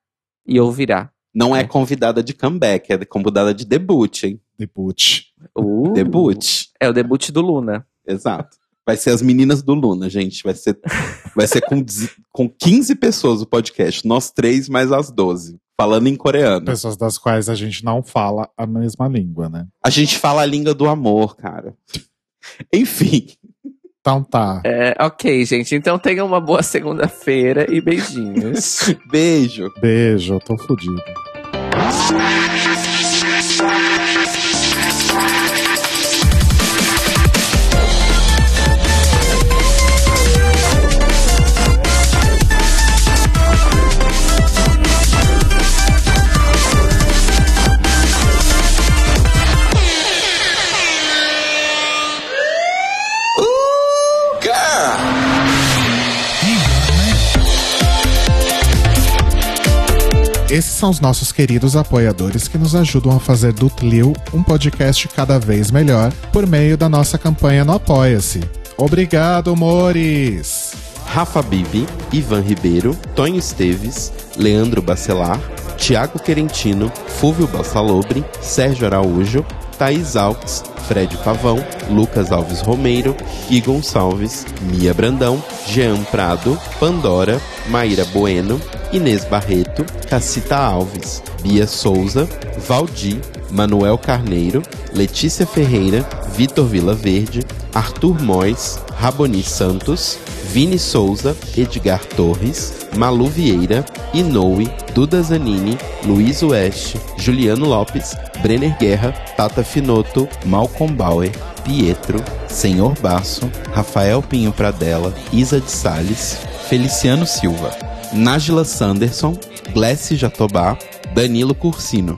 Speaker 1: e ouvirá.
Speaker 2: Não é
Speaker 1: É.
Speaker 2: convidada de comeback, é convidada de debut, hein?
Speaker 3: Debut.
Speaker 1: Uh,
Speaker 2: Debut.
Speaker 1: É o debut do Luna.
Speaker 2: Exato. Vai ser as meninas do Luna, gente. Vai ser, vai ser com, com 15 pessoas o podcast. Nós três mais as 12. Falando em coreano.
Speaker 3: Pessoas das quais a gente não fala a mesma língua, né?
Speaker 2: A gente fala a língua do amor, cara. Enfim.
Speaker 3: Então tá.
Speaker 1: É, ok, gente. Então tenham uma boa segunda-feira e beijinhos.
Speaker 2: Beijo.
Speaker 3: Beijo, eu tô fudido. São os nossos queridos apoiadores que nos ajudam a fazer do Tlil um podcast cada vez melhor por meio da nossa campanha no Apoia-se. Obrigado, Mores!
Speaker 2: Rafa Bibi, Ivan Ribeiro, Tonho Esteves, Leandro Bacelar, Tiago Querentino, Fúvio Bassalobre, Sérgio Araújo, Thaís Alves, Fred Pavão, Lucas Alves Romeiro, Gui Gonçalves, Mia Brandão, Jean Prado, Pandora, Maíra Bueno, Inês Barreto, Cacita Alves, Bia Souza, Valdi, Manuel Carneiro, Letícia Ferreira, Vitor Vila Verde, Arthur Mois, Raboni Santos, Vini Souza, Edgar Torres, Malu Vieira, Inoue, Duda Zanini, Luiz Oeste, Juliano Lopes, Brenner Guerra, Tata Finoto, Malcolm Bauer, Pietro, Senhor Basso, Rafael Pinho Pradella, Isa de Sales, Feliciano Silva, Nájila Sanderson, Glessi Jatobá, Danilo Cursino.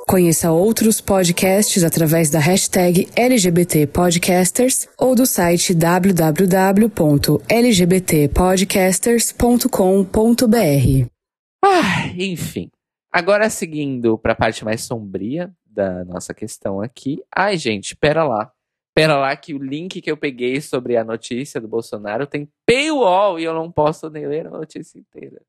Speaker 5: Conheça outros podcasts através da hashtag LGBT Podcasters ou do site www.lgbtpodcasters.com.br.
Speaker 1: Ah, enfim. Agora seguindo para a parte mais sombria da nossa questão aqui. Ai, gente, pera lá. Pera lá que o link que eu peguei sobre a notícia do Bolsonaro tem paywall e eu não posso nem ler a notícia inteira.